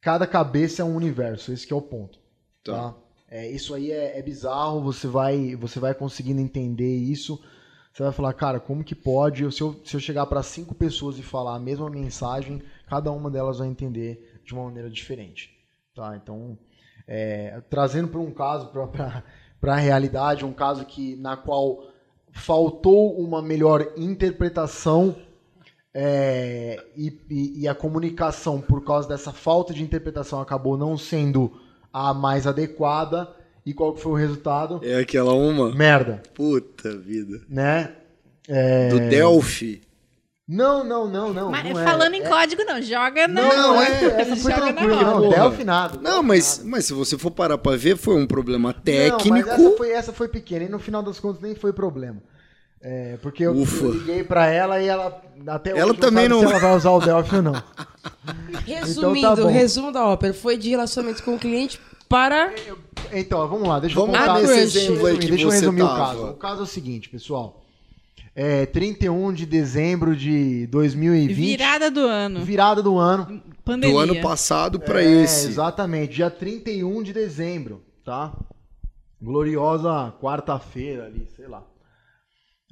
cada cabeça é um universo, esse é o ponto. Tá. tá? É, isso aí é, é, bizarro, você vai, você vai conseguindo entender isso. Você vai falar, cara, como que pode? Se eu, se eu chegar para cinco pessoas e falar a mesma mensagem, cada uma delas vai entender de uma maneira diferente. Tá? Então, é, trazendo para um caso, para a realidade, um caso que na qual faltou uma melhor interpretação é, e, e, e, a comunicação, por causa dessa falta de interpretação, acabou não sendo a mais adequada. E qual que foi o resultado? É aquela uma? Merda. Puta vida. Né? É... Do Delphi. Não, não, não, não. Mas não é. falando é. em código, não. Joga na. Não, não é, essa foi *laughs* tranquilo, não. Delphi nada. Não, mas, mas se você for parar pra ver, foi um problema técnico. Não, mas essa foi, essa foi pequena. E no final das contas nem foi problema. É, porque eu, eu, liguei pra ela e ela até ela também não, não... se ela vai usar o Delphi ou não. Resumindo, *laughs* então, tá resumo da ópera, foi de relacionamento com o cliente para Então, vamos lá, deixa vamos eu contar esse exemplo aí que Deixa eu resumir tava. o caso. O caso é o seguinte, pessoal. É 31 de dezembro de 2020. Virada do ano. Virada do ano. Pandemia. Do ano passado para é, esse. Exatamente, dia 31 de dezembro, tá? Gloriosa quarta-feira ali, sei lá.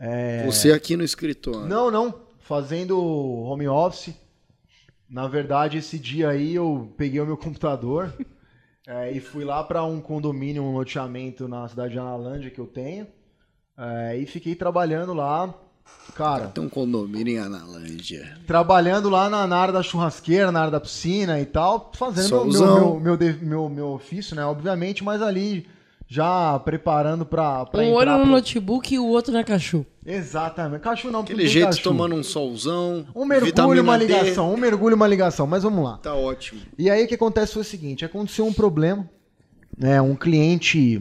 É... Você aqui no escritório. Não, não. Fazendo home office. Na verdade, esse dia aí eu peguei o meu computador *laughs* é, e fui lá para um condomínio, um loteamento na cidade de Analândia que eu tenho. É, e fiquei trabalhando lá Cara, Tem um condomínio em Analândia. trabalhando lá na, na área da churrasqueira, na área da piscina e tal, fazendo meu, meu, meu, de- meu, meu ofício, né? Obviamente, mas ali já preparando pra, pra Um olho no pro- notebook e o outro na cachorro. Exatamente. Cachorro não, porque Aquele jeito, cachorro. tomando um solzão. Um mergulho, uma D. ligação. Um mergulho, uma ligação. Mas vamos lá. Tá ótimo. E aí o que acontece foi o seguinte, aconteceu um problema, né, um cliente,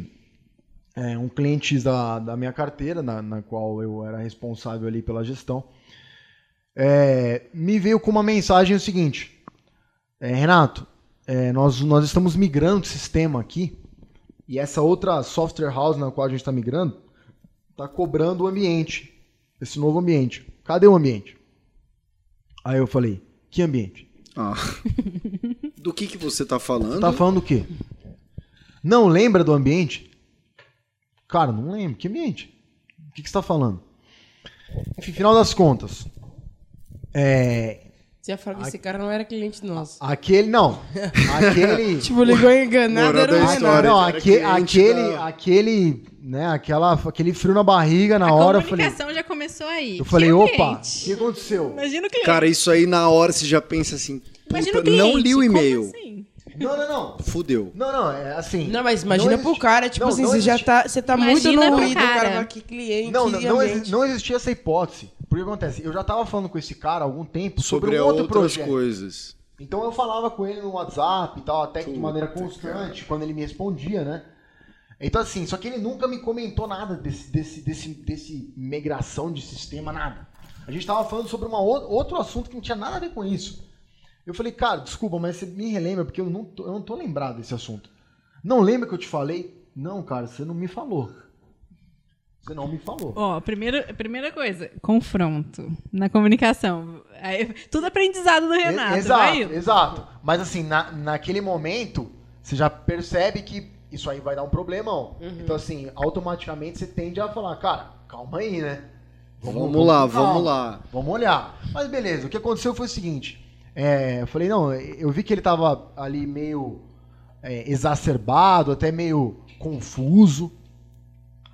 é, um cliente da, da minha carteira, na, na qual eu era responsável ali pela gestão, é, me veio com uma mensagem o seguinte, é, Renato, é, nós, nós estamos migrando de sistema aqui, e essa outra software house na qual a gente está migrando, está cobrando o ambiente, esse novo ambiente. Cadê o ambiente? Aí eu falei, que ambiente? Ah. *laughs* Do que que você tá falando? Tá falando o quê? Não lembra do ambiente? Cara, não lembro. Que ambiente? O que, que você tá falando? Enfim, final das contas. É. Você ia falar que esse cara não era cliente nosso. Aquele. Não. Aquele. *laughs* Tipo, ligou enganado, Moral era Ah, história. não, aque- cliente aquele, da- aquele, né, aquela, aquele frio na barriga na a hora, eu falei, comunicação já começou aí. eu falei, Que opa, o cliente? que aconteceu? Imagina o cliente. Cara, isso aí na hora você já pensa assim. Imagina puta, o cliente. não li o como e-mail. assim? Não, não, não. Fudeu. Não, não, é assim. Não, mas imagina não pro cara, tipo não, assim, não você já tá, você tá muito Imagina no pro ruído, o cara cara. que cliente Não, não, não, exi- não existia essa hipótese. Porque o que acontece? Eu já tava falando com esse cara há algum tempo sobre, Sobre um outro outras projeto. coisas. Então eu falava com ele no WhatsApp e tal, até que de maneira constante, quando ele me respondia, né? Então assim, só que ele nunca me comentou nada desse, desse, desse, desse migração de sistema, nada. A gente tava falando sobre uma ou- outro assunto que não tinha nada a ver com isso. Eu falei, cara, desculpa, mas você me relembra, porque eu não tô, eu não tô lembrado desse assunto. Não lembra que eu te falei? Não, cara, você não me falou. Você não me falou. Ó, primeiro, primeira coisa, confronto na comunicação. Aí, tudo aprendizado do Renato. E- exato, vai indo. exato. Mas assim, na, naquele momento, você já percebe que isso aí vai dar um problemão. Então, assim, automaticamente você tende a falar, cara, calma aí, né? Vamos lá, com calma, vamos lá. Vamos olhar. Mas beleza, o que aconteceu foi o seguinte. É, eu falei, não, eu vi que ele tava ali meio é, exacerbado, até meio confuso.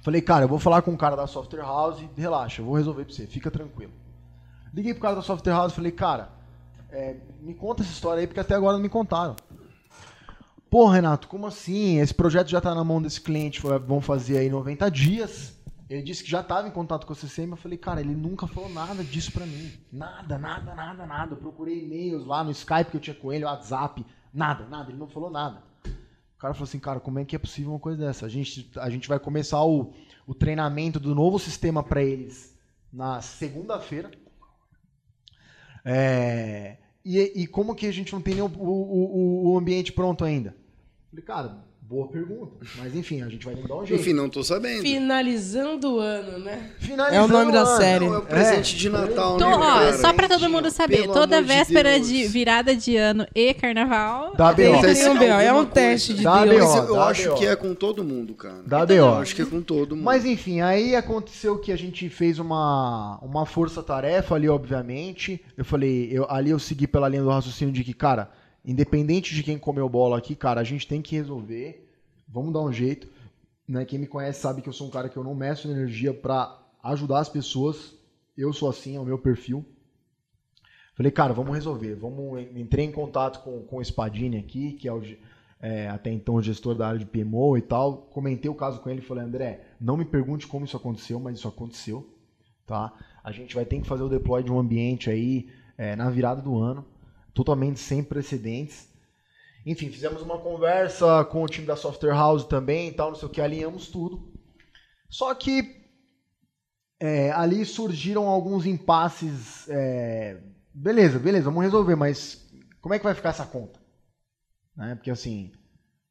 Falei, cara, eu vou falar com o cara da software house, relaxa, eu vou resolver pra você, fica tranquilo. Liguei pro cara da software house e falei, cara, é, me conta essa história aí, porque até agora não me contaram. Pô, Renato, como assim? Esse projeto já tá na mão desse cliente, vão fazer aí 90 dias. Ele disse que já estava em contato com a CCM. Eu falei, cara, ele nunca falou nada disso pra mim. Nada, nada, nada, nada. Eu procurei e-mails lá no Skype que eu tinha com ele, WhatsApp. Nada, nada. Ele não falou nada. O cara falou assim, cara, como é que é possível uma coisa dessa? A gente, a gente vai começar o, o treinamento do novo sistema para eles na segunda-feira. É, e, e como que a gente não tem o, o- o ambiente pronto ainda? Falei, cara, boa pergunta. Mas enfim, a gente vai dar um jeito. Enfim, não tô sabendo. Finalizando o ano, né? Finalizando É o nome da ano. série. Não, é o presente de Natal, Tô, né, ó, só pra todo mundo saber, Pelo toda de véspera Deus. de, virada de ano e carnaval. Dá B.O. Um B.O., é um teste de Dá Deus. Mas eu dá acho que é com todo mundo, cara. Dá Eu B.O. acho que é com todo mundo. Mas enfim, aí aconteceu que a gente fez uma, uma força-tarefa ali, obviamente. Eu falei, eu, ali eu segui pela linha do raciocínio de que, cara, independente de quem comeu bola aqui, cara, a gente tem que resolver. Vamos dar um jeito. Né? Quem me conhece sabe que eu sou um cara que eu não meço energia pra ajudar as pessoas. Eu sou assim, é o meu perfil. Falei, cara, vamos resolver. Vamos, entrei em contato com, com o Spadini aqui, que é, o, é, até então o gestor da área de PMO e tal. Comentei o caso com ele e falei, André, não me pergunte como isso aconteceu, mas isso aconteceu. Tá? A gente vai ter que fazer o deploy de um ambiente aí é, na virada do ano, totalmente sem precedentes. Enfim, fizemos uma conversa com o time da Software House também e tal, não sei o que, alinhamos tudo. Só que é, ali surgiram alguns impasses. é, beleza, beleza, vamos resolver, mas como é que vai ficar essa conta? Né? Porque assim,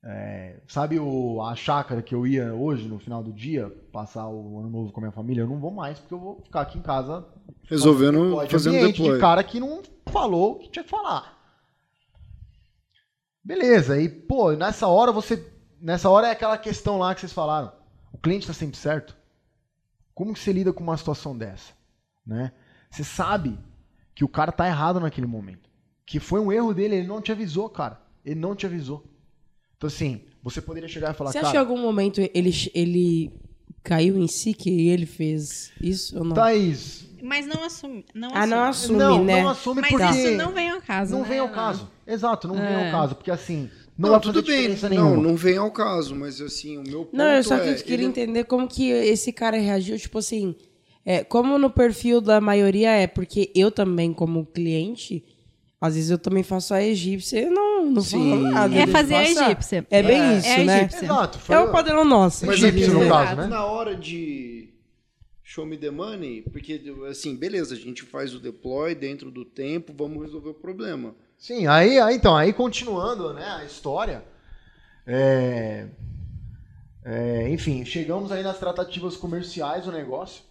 é, sabe o, a chácara que eu ia hoje, no final do dia, passar o ano novo com a minha família? Eu não vou mais, porque eu vou ficar aqui em casa Resolvendo, fazendo ambiente deploy. de cara que não falou o que tinha que falar. Beleza, e pô, nessa hora você. Nessa hora é aquela questão lá que vocês falaram. O cliente está sempre certo? Como que você lida com uma situação dessa? Né? Você sabe que o cara tá errado naquele momento. Que foi um erro dele, ele não te avisou, cara. Ele não te avisou. Então, assim, você poderia chegar e falar, Você cara. acha que em algum momento ele, ele caiu em si que ele fez isso ou não? Thaís, Mas não assume. Não ah, não assume. não, né? não assume Mas porque... isso não vem ao caso. Não né, vem ao caso. Exato, não vem É. ao caso. Porque assim, não, Não, tudo bem. Não, não vem ao caso, mas assim, o meu ponto Não, eu só é, que queria ele- entender como que esse cara reagiu, tipo assim, é, como no perfil da maioria é, porque eu também, como cliente, às vezes eu também faço a egípcia e não, não Sim. falo nada. É fazer a egípcia. É bem É, isso, é né? egípcia. Exato. Foi É o padrão nosso. Mas egípcio, é no que caso, né? na hora de show me the money, porque assim, beleza, a gente faz o deploy dentro do tempo, vamos resolver o problema. Sim, aí, aí então, aí continuando né, a história, é, é, enfim, chegamos aí nas tratativas comerciais do negócio,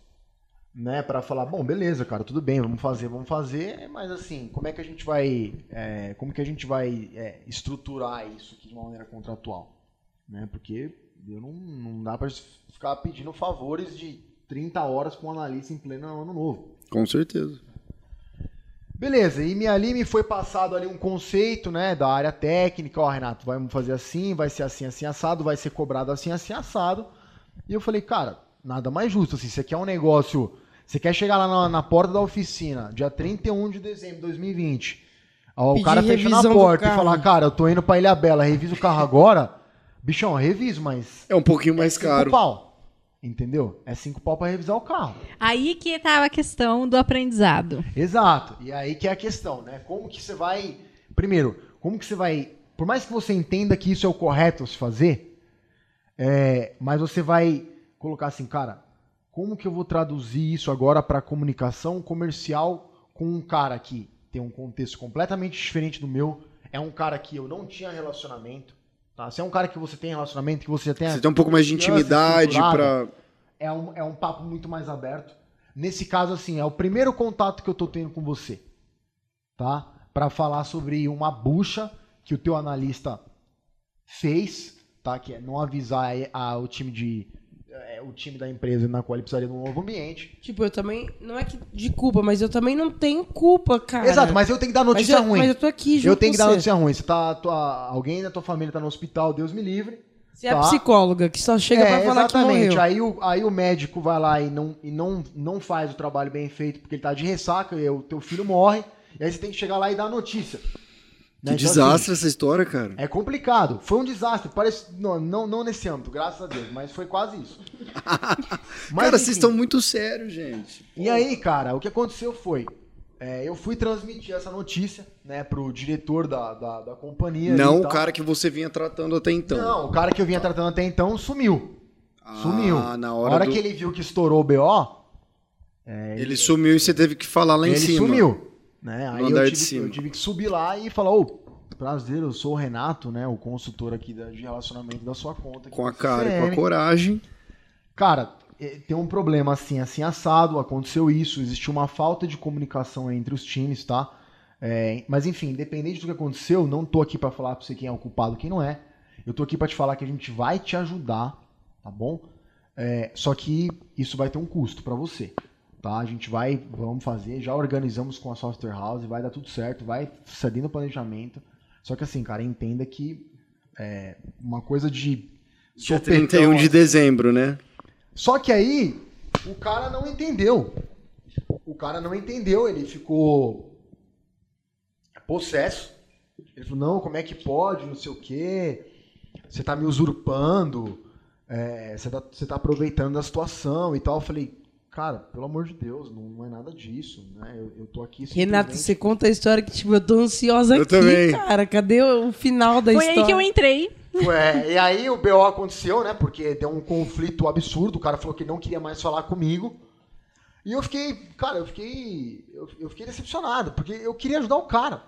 né, para falar, bom, beleza, cara, tudo bem, vamos fazer, vamos fazer, mas assim, como é que a gente vai, é, como que a gente vai é, estruturar isso aqui de uma maneira contratual, né, porque eu não, não dá para ficar pedindo favores de 30 horas para um analista em pleno ano novo. Com certeza. Beleza, e me, ali me foi passado ali um conceito, né, da área técnica, ó, Renato, vamos fazer assim, vai ser assim, assim, assado, vai ser cobrado assim, assim, assado. E eu falei, cara, nada mais justo, assim, você quer um negócio, você quer chegar lá na, na porta da oficina, dia 31 de dezembro de 2020, ó, o cara fecha na porta e falar, cara, eu tô indo pra Ilha Bela, reviso o carro agora, bichão, reviso, mas É um pouquinho mais cinco caro. pau, entendeu? É cinco pau pra revisar o carro. Aí que tava a questão do aprendizado. Exato. E aí que é a questão, né? Como que você vai. Primeiro, como que você vai. Por mais que você entenda que isso é o correto a se fazer, é, mas você vai colocar assim, cara, como que eu vou traduzir isso agora para comunicação comercial com um cara que tem um contexto completamente diferente do meu, é um cara que eu não tinha relacionamento, tá? Se é um cara que você tem relacionamento, que você já tem Você tem um pouco mais de intimidade pra. é um, é um papo muito mais aberto. Nesse caso, assim, é o primeiro contato que eu tô tendo com você, tá? Para falar sobre uma bucha que o teu analista fez, tá? Que é não avisar a, a- o time de é, o time da empresa na qual ele precisaria de um novo ambiente. Tipo, eu também. Não é que de culpa, mas eu também não tenho culpa, cara. Exato, mas eu tenho que dar Mas notícia eu, ruim. Mas eu tô aqui junto eu tenho que dar você. notícia ruim. Você tá, tua- alguém da tua família tá no hospital, Deus me livre. Você é tá? psicóloga, que só chega pra falar que exatamente. morreu. Aí o, aí o médico vai lá e, não, e não, não faz o trabalho bem feito porque ele tá de ressaca e o teu filho morre. E aí você tem que chegar lá e dar a notícia. Que Né? Então, desastre essa história, cara. assim, é complicado. Foi um desastre. Parece, não, não, não nesse âmbito, graças a Deus, mas foi quase isso. *laughs* Mas, cara, enfim. vocês estão muito sérios, gente. E aí, cara, o que aconteceu foi. é, eu fui transmitir essa notícia, né, pro diretor da, da, da companhia. Não o cara que você vinha tratando até então. Não, o cara que eu vinha tratando até então sumiu. Sumiu. Ah, na A hora, hora do- que ele viu que estourou o BO, Ele sumiu e você teve que falar lá em ele cima. sumiu. Né? Aí eu tive, eu tive que subir lá e falar, ô, prazer, eu sou o Renato, né? O consultor aqui de relacionamento da sua conta. Com a cara e com a coragem. Cara, eh, tem um problema assim, assim, assado, aconteceu isso, existiu uma falta de comunicação entre os times, tá? É, mas enfim, independente do que aconteceu, não tô aqui pra falar pra você quem é o culpado e quem não é. Eu tô aqui pra te falar que a gente vai te ajudar, tá bom? É, só que isso vai ter um custo pra você, tá? A gente vai, vamos fazer, já organizamos com a Software House, vai dar tudo certo, vai cedendo o planejamento. Só que assim, cara, entenda que é, uma coisa de Dia sopetão, 31 de assim, dezembro, né? só que aí, o cara não entendeu. O cara não entendeu, ele ficou possesso. Ele falou, não, como é que pode, não sei o quê. Você tá me usurpando, é, você, tá, você tá aproveitando da situação e tal. Eu falei, cara, pelo amor de Deus, não, não é nada disso, né? Eu, eu tô aqui Renato, simplesmente- você conta a história que, tipo, eu tô ansiosa Eu aqui, também. cara. Cadê o final da Foi história? aí que eu entrei. Ué, e aí o BO aconteceu, né? Porque deu um conflito absurdo. O cara falou que não queria mais falar comigo. E eu fiquei, cara, eu fiquei. Eu, eu fiquei decepcionado, porque eu queria ajudar o cara.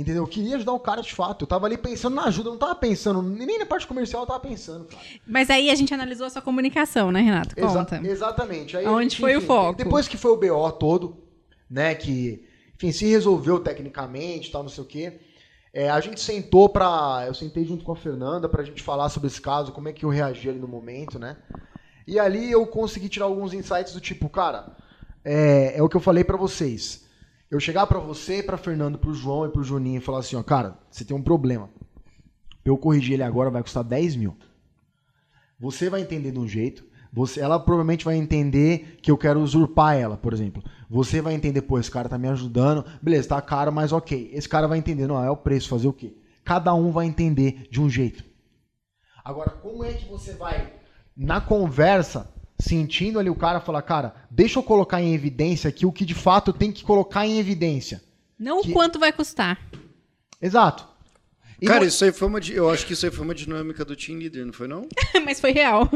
Entendeu? Eu queria ajudar o cara de fato. Eu tava ali pensando na ajuda, eu não tava pensando, nem na parte comercial eu tava pensando, cara. Mas aí a gente analisou a sua comunicação, né, Renato? Exa- Conta. exatamente. Aí, Onde foi o foco? Depois que foi o BO todo, né, que, enfim, se resolveu tecnicamente, tal, não sei o quê, é, a gente sentou pra... Eu sentei junto com a Fernanda pra gente falar sobre esse caso, como é que eu reagi ali no momento, né? E ali eu consegui tirar alguns insights do tipo, cara, é, é o que eu falei pra vocês. Eu chegar pra você, pra Fernando, pro João e pro Juninho e falar assim, ó, cara, você tem um problema. Eu corrigir ele agora vai custar 10 mil. Você vai entender de um jeito, Você, ela provavelmente vai entender que eu quero usurpar ela, por exemplo. Você vai entender, pô, esse cara tá me ajudando, beleza, tá caro, mas ok. Esse cara vai entender, não, é o preço, fazer o quê? Cada um vai entender de um jeito. Agora, como é que você vai, na conversa, sentindo ali o cara falar, cara, deixa eu colocar em evidência aqui o que de fato tenho que colocar em evidência. Não Que- o quanto vai custar. Exato. E Cara, não- isso aí foi uma. Eu acho que isso aí foi uma dinâmica do Team Leader, não foi, não? *laughs* Mas foi real.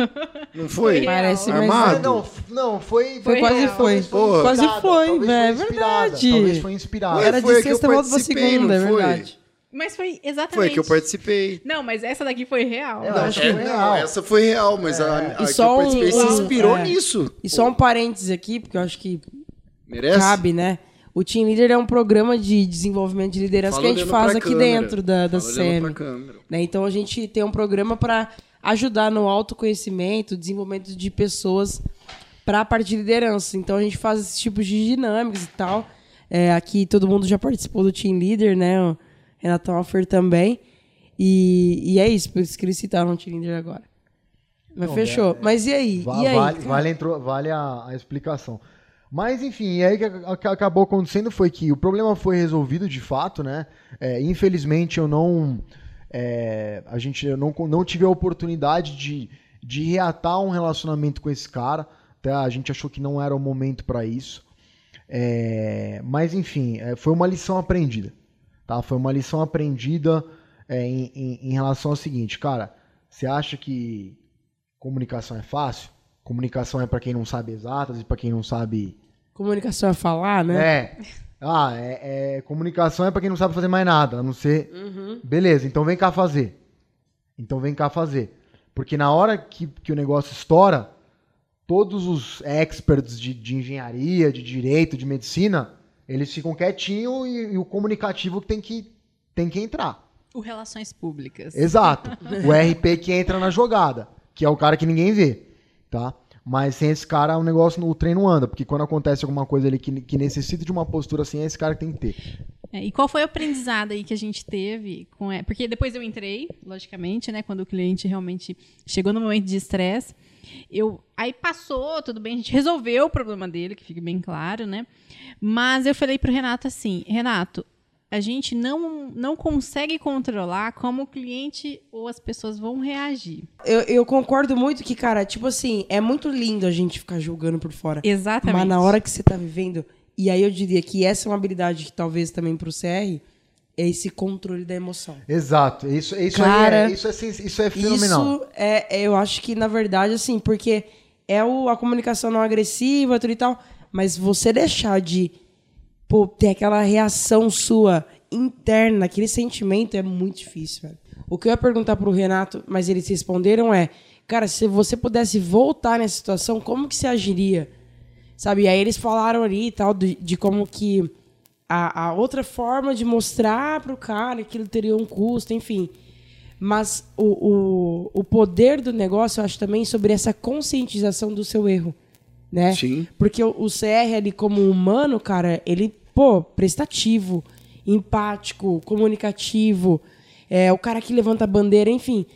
Não foi? Foi Parece mais. Armado? Não, não, foi. Foi quase real. foi. Quase foi, velho, é foi verdade. Talvez foi inspirada. Ué, Era de foi sexta, eu volta pra segunda, é foi? verdade. Mas foi exatamente. Foi que eu participei. Não, mas essa daqui foi real. É, Não, acho que é, real. essa foi real, mas a, a E que eu participei um- se inspirou é. nisso. E só um parênteses aqui, porque eu acho que Merece? cabe, né? O Team Leader é um programa de desenvolvimento de liderança Fala que a gente faz aqui câmera. dentro da, da câmera. né? Então a gente tem um programa para ajudar no autoconhecimento, desenvolvimento de pessoas para a parte de liderança. Então a gente faz esses tipos de dinâmicas e tal. É, aqui todo mundo já participou do Team Leader, né? O Renato Alfer também. E, e é isso, por isso que eles citaram o Leader agora. Mas Não, fechou. Mas e aí? Va- e aí? vale, vale, entrou- vale a, a explicação. Mas, enfim, e aí que acabou acontecendo foi que o problema foi resolvido de fato, né? É, infelizmente eu não. é, a gente eu não, não tive a oportunidade de, de reatar um relacionamento com esse cara. Tá? A gente achou que não era o momento para isso. É, mas, enfim, é, foi uma lição aprendida. Tá? Foi uma lição aprendida é, em, em- em relação ao seguinte, cara. Você acha que comunicação é fácil? Comunicação é para quem não sabe exatas e para quem não sabe. Comunicação é falar, né? É. Ah, é, é- comunicação é para quem não sabe fazer mais nada, a não ser. Uhum. Beleza, então vem cá fazer. Então vem cá fazer. Porque na hora que, que o negócio estoura, todos os experts de, de engenharia, de direito, de medicina, eles ficam quietinhos e, e o comunicativo tem que, tem que entrar. O Relações Públicas. Exato. *laughs* O RP que entra na jogada, que é o cara que ninguém vê, tá? Mas sem esse cara, o negócio, o treino anda, porque quando acontece alguma coisa ali que, que necessita de uma postura assim, é esse cara que tem que ter. É, e qual foi o aprendizado aí que a gente teve com é, porque depois eu entrei, logicamente, né, quando o cliente realmente chegou no momento de estresse, eu aí passou, tudo bem, a gente resolveu o problema dele, que fique bem claro, né? Mas eu falei pro Renato assim, Renato, a gente não não consegue controlar como o cliente ou as pessoas vão reagir. Eu, eu concordo muito que, cara, tipo assim, é muito lindo a gente ficar julgando por fora. Exatamente. Mas na hora que você tá vivendo, e aí eu diria que essa é uma habilidade que talvez também pro CR, é esse controle da emoção. Exato. Isso, isso, Cara, aí é, isso, é, isso é fenomenal. Isso é, é- eu acho que, na verdade, assim, porque é o, a comunicação não agressiva, tudo e tal, mas você deixar de pô, ter aquela reação sua interna, aquele sentimento, é muito difícil, velho. O que eu ia perguntar pro Renato, mas eles responderam é, cara, se você pudesse voltar nessa situação, como que você agiria? Sabe? E aí eles falaram ali e tal, de, de como que a, a outra forma de mostrar pro cara que aquilo teria um custo, enfim. Mas o, o, o poder do negócio, eu acho também sobre essa conscientização do seu erro, né? Sim. Porque o, o CR ali como humano, cara, ele, pô, prestativo, empático, comunicativo, é o cara que levanta a bandeira, enfim.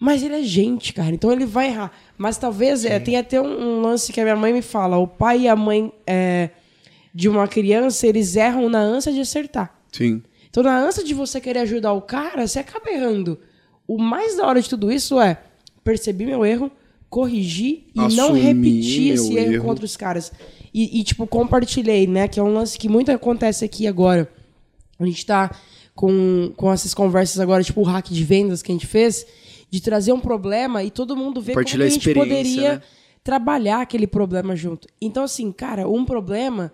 Mas ele é gente, cara, então ele vai errar. Mas talvez, é, tem até um, um lance que a minha mãe me fala, o pai e a mãe é, de uma criança, eles erram na ânsia de acertar. Sim. Então, na ânsia de você querer ajudar o cara, você acaba errando. O mais da hora de tudo isso é perceber meu erro, corrigir e não Assumir repetir esse erro, erro. contra os caras. E, e, tipo, compartilhei, né? Que é um lance que muito acontece aqui agora. A gente tá com, com essas conversas agora, tipo o hack de vendas que a gente fez, de trazer um problema e todo mundo ver como a gente poderia né? trabalhar aquele problema junto. Então, assim, cara, um problema,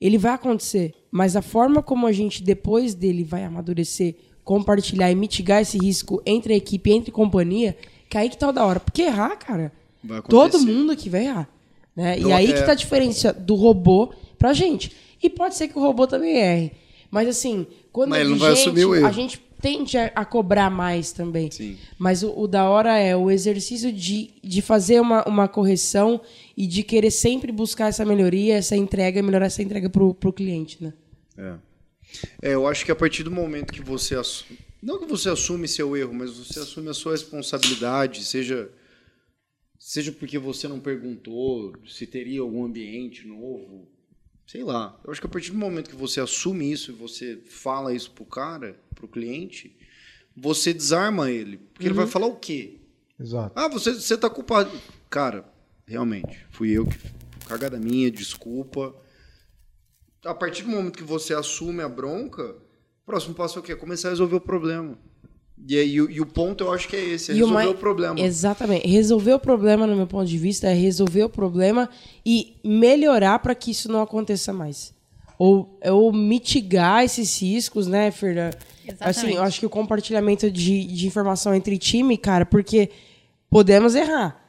ele vai acontecer, mas a forma como a gente, depois dele, vai amadurecer, compartilhar e mitigar esse risco entre a equipe, entre companhia, que aí que tá o da hora. Porque errar, cara, todo mundo aqui vai errar. Né? E aí é- que tá a diferença do robô pra gente. E pode ser que o robô também erre. Mas assim, quando Mas é vai gente, assumir o erro. a gente tende a, a cobrar mais também. Sim. Mas o, o da hora é o exercício de, de fazer uma, uma correção e de querer sempre buscar essa melhoria, essa entrega, melhorar essa entrega pro, pro cliente, né? É. É, eu acho que a partir do momento que você assume, não que você assume seu erro, mas você assume a sua responsabilidade, seja seja porque você não perguntou se teria algum ambiente novo, sei lá. Eu acho que a partir do momento que você assume isso e você fala isso pro cara, pro cliente, você desarma ele. Porque ele vai falar o quê? Exato. Ah, você, você tá culpado. Cara, realmente, fui eu que. Cagada minha, desculpa. A partir do momento que você assume a bronca, o próximo passo é o quê? Começar a resolver o problema. E, aí, o- e o ponto eu acho que é esse, é E resolver o problema. Exatamente. Resolver o problema, no meu ponto de vista, é resolver o problema e melhorar para que isso não aconteça mais. Ou, ou mitigar esses riscos, né, Fernanda? Exatamente. Assim, eu acho que o compartilhamento de, de informação entre time, cara, porque podemos errar.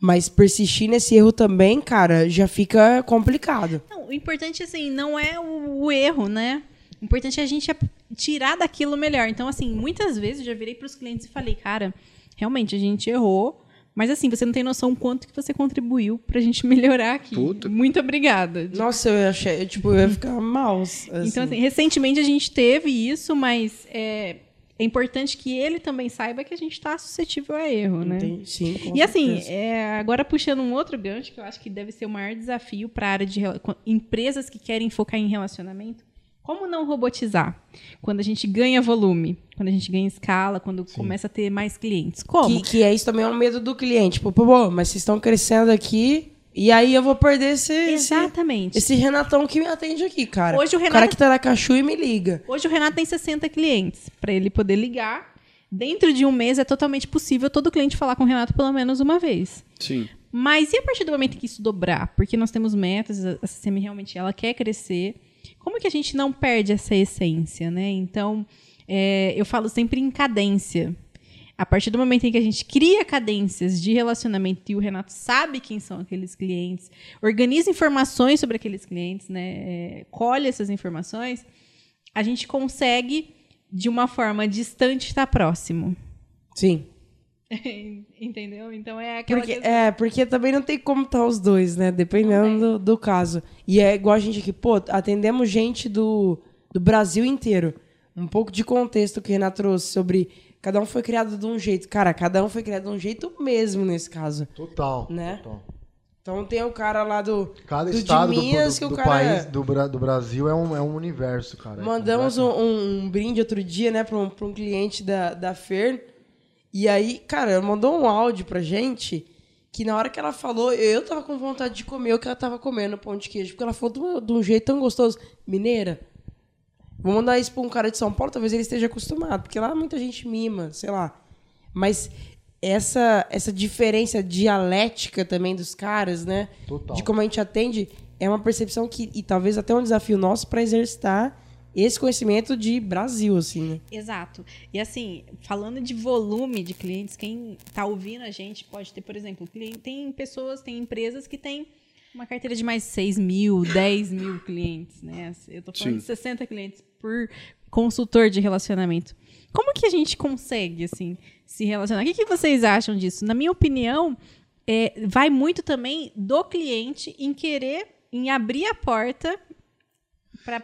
Mas persistir nesse erro também, cara, já fica complicado. Não, o importante, assim, não é o, o erro, né? O importante é a gente tirar daquilo o melhor. Então, assim, muitas vezes eu já virei para os clientes e falei, cara, realmente a gente errou, mas assim, você não tem noção o quanto que você contribuiu pra gente *laughs* melhorar aqui. Puta. Muito obrigada. Nossa, eu achei, eu, tipo, eu ia ficar mal. Assim. Então, assim, recentemente a gente teve isso, mas é, é importante que ele também saiba que a gente está suscetível a erro, né? Entendi. Sim, com E assim, certeza. é, agora puxando um outro gancho, que eu acho que deve ser o maior desafio para a área de empresas que querem focar em relacionamento. Como não robotizar? Quando a gente ganha volume, quando a gente ganha escala, quando começa a ter mais clientes. Como? Que, que é isso também é um medo do cliente. Tipo, pô, pô, mas vocês estão crescendo aqui e aí eu vou perder esse, esse, Exatamente. esse Renatão que me atende aqui, cara. Hoje o cara Renato- que tá na Cachu e me liga. Hoje o Renato tem 60 clientes. Para ele poder ligar, dentro de um mês é totalmente possível todo cliente falar com o Renato pelo menos uma vez. Sim. Mas e a partir do momento que isso dobrar? Porque nós temos metas, a a CCM realmente ela quer crescer. Como que a gente não perde essa essência, né? Então, é, eu falo sempre em cadência. A partir do momento em que a gente cria cadências de relacionamento e o Renato sabe quem são aqueles clientes, organiza informações sobre aqueles clientes, né? é, colhe essas informações, a gente consegue, de uma forma distante, estar próximo. Sim. *laughs* Entendeu? Então é aquela Porque, questão- é, porque também não tem como estar os dois, né? Dependendo do, do caso. E é igual a gente aqui, pô, atendemos gente do, do Brasil inteiro. Um pouco de contexto que o Renato trouxe sobre cada um foi criado de um jeito. Cara, cada um foi criado de um jeito mesmo nesse caso. Total. Né? total. Então tem o cara lá do, Cada do estado de do, Minas do- que o do cara país, do, do Brasil é um, é um universo, cara. É Mandamos um, completo. um- um brinde outro dia, né, pra um, pra um cliente da, da Fer. E aí, cara, ela mandou um áudio pra gente que na hora que ela falou, eu tava com vontade de comer o que ela tava comendo, pão de queijo. Porque ela falou de um, jeito tão gostoso. Mineira, vou mandar isso pra um cara de São Paulo, talvez ele esteja acostumado. Porque lá muita gente mima, sei lá. Mas essa, essa diferença dialética também dos caras, né? Total. De como a gente atende, é uma percepção que, e talvez até um desafio nosso para exercitar esse conhecimento de Brasil, assim, né? Exato. E assim, falando de volume de clientes, quem está ouvindo a gente pode ter, por exemplo, tem pessoas, tem empresas que têm uma carteira de mais 6 mil, 10 mil clientes, né? Eu estou falando Sim. de 60 clientes por consultor de relacionamento. Como que a gente consegue, assim, se relacionar? O que, que vocês acham disso? Na minha opinião, é, vai muito também do cliente em querer, em abrir a porta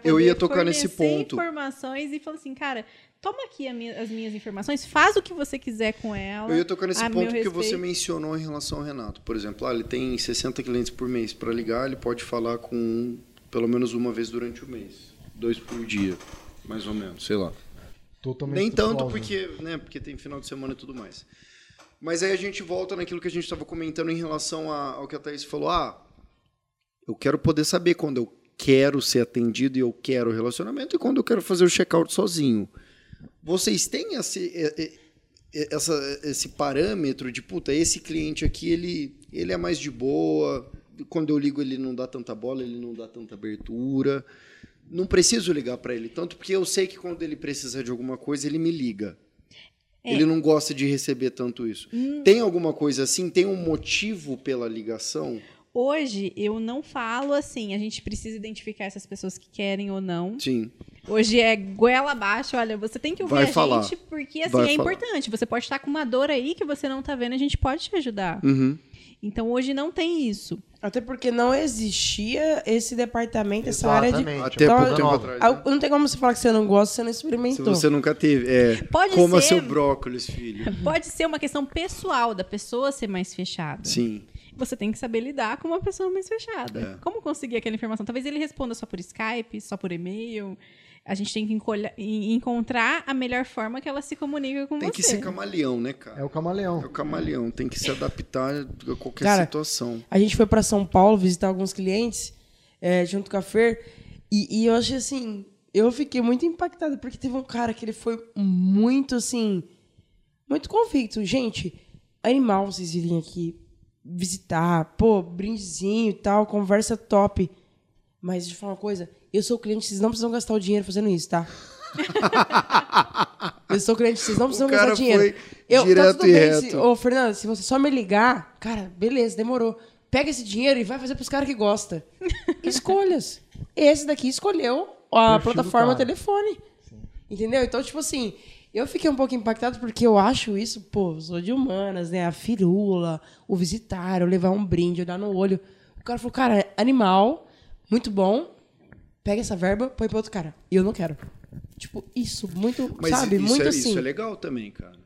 Eu ia tocar nesse ponto. informações e falar assim, cara, toma aqui a minha- as minhas informações, faz o que você quiser com ela. Eu ia tocar nesse ponto que você mencionou em relação ao Renato. Por exemplo, ah, ele tem 60 clientes por mês para ligar, ele pode falar com um, pelo menos uma vez durante o mês. Dois por dia, mais ou menos, sei lá. Totalmente Nem tanto plausível. porque, né, porque tem final de semana e tudo mais. Mas aí a gente volta naquilo que a gente estava comentando em relação a- ao que a Thaís falou. Ah, eu quero poder saber quando eu quero ser atendido e eu quero relacionamento e quando eu quero fazer o check-out sozinho. Vocês têm esse, é, é, é, essa- esse parâmetro de, puta, esse cliente aqui, ele, ele é mais de boa, quando eu ligo ele não dá tanta bola, ele não dá tanta abertura. Não preciso ligar para ele tanto, porque eu sei que quando ele precisa de alguma coisa, ele me liga. Ele não gosta de receber tanto isso. Tem alguma coisa assim? Tem um motivo pela ligação? Hoje, eu não falo assim, a gente precisa identificar essas pessoas que querem ou não. Sim. Hoje é goela abaixo, olha, você tem que ouvir Vai a falar. gente, porque assim, Vai é falar. importante. Você pode estar com uma dor aí que você não tá vendo, a gente pode te ajudar. Uhum. Então, hoje não tem isso. Até porque não existia esse departamento, essa área de. Exatamente. Até Então, pouco tempo atrás. Né? Não tem como você falar que você não gosta se você não Se experimentou. você nunca teve. É, Pode coma ser- seu brócolis, filho. *laughs* Pode ser uma questão pessoal da pessoa ser mais fechada. Sim. Você tem que saber lidar com uma pessoa mais fechada. É. Como conseguir aquela informação? Talvez ele responda só por Skype, só por e-mail. A gente tem que encolha- en- encontrar a melhor forma que ela se comunica com Tem você. que ser camaleão, né, cara? É o camaleão. É o camaleão, tem que se adaptar a qualquer Cara, situação. A gente foi pra São Paulo visitar alguns clientes é, junto com a Fer. E, e eu achei assim. Eu fiquei muito impactada, porque teve um cara que ele foi muito assim. Muito convicto. Gente, animal vocês virem aqui visitar, pô, brindezinho e tal, conversa top. Mas deixa eu falar uma coisa, eu sou cliente, vocês não precisam gastar o dinheiro fazendo isso, tá? *laughs* eu sou cliente, vocês não precisam gastar dinheiro. eu, direto tá tudo e bem, reto. se, ô, Fernando, se você só me ligar, cara, beleza, demorou. Pega esse dinheiro e vai fazer pros caras que gostam. *laughs* Escolhas. Esse daqui escolheu a Perfil plataforma telefone. Entendeu? Então, tipo assim, eu fiquei um pouco impactado porque eu acho isso, pô, eu sou de humanas, né? A firula, o visitar, o levar um brinde, olhar no olho. O cara falou, cara, animal, muito bom. Pega essa verba, põe pra outro cara. E eu não quero. Tipo, isso, muito, Mas sabe? isso, muito é, assim. isso é legal também, cara.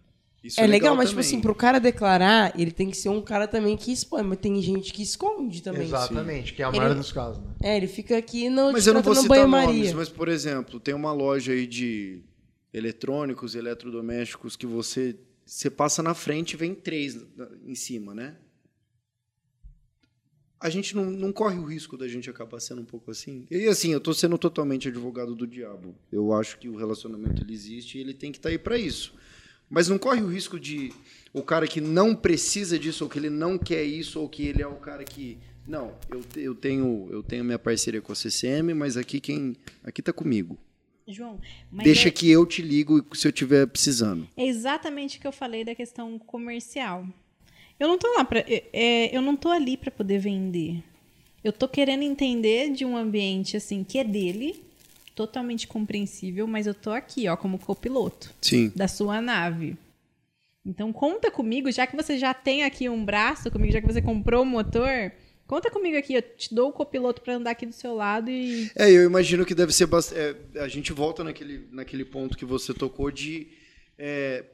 Isso É legal, mas, tipo também. assim, pro cara declarar, ele tem que ser um cara também que expõe. Mas tem gente que esconde também. Exatamente, que é a Ele- maioria dos casos, né? É, ele fica aqui no, Mas eu não vou citar banho-maria. nomes, mas, por exemplo, tem uma loja aí de eletrônicos, eletrodomésticos que você, você passa na frente e vem três em cima, né? A gente não, não corre o risco da gente acabar sendo um pouco assim. E assim, eu tô sendo totalmente advogado do diabo. Eu acho que o relacionamento ele existe e ele tem que estar aí para isso. Mas não corre o risco de o cara que não precisa disso, ou que ele não quer isso, ou que ele é o cara que. Não, eu, eu tenho eu tenho minha parceria com a CCM, mas aqui quem. Aqui tá comigo. João, Deixa é, que eu te ligo se eu tiver precisando. é exatamente o que eu falei da questão comercial. Eu não tô lá para, eu não tô ali para poder vender. Eu tô querendo entender de um ambiente assim que é dele, totalmente compreensível, mas eu tô aqui, ó, como copiloto Sim. da sua nave. Então conta comigo, já que você já tem aqui um braço comigo, já que você comprou o motor, conta comigo aqui, eu te dou o copiloto para andar aqui do seu lado e É, eu imagino que deve ser bastante. a gente volta naquele, naquele ponto que você tocou de é,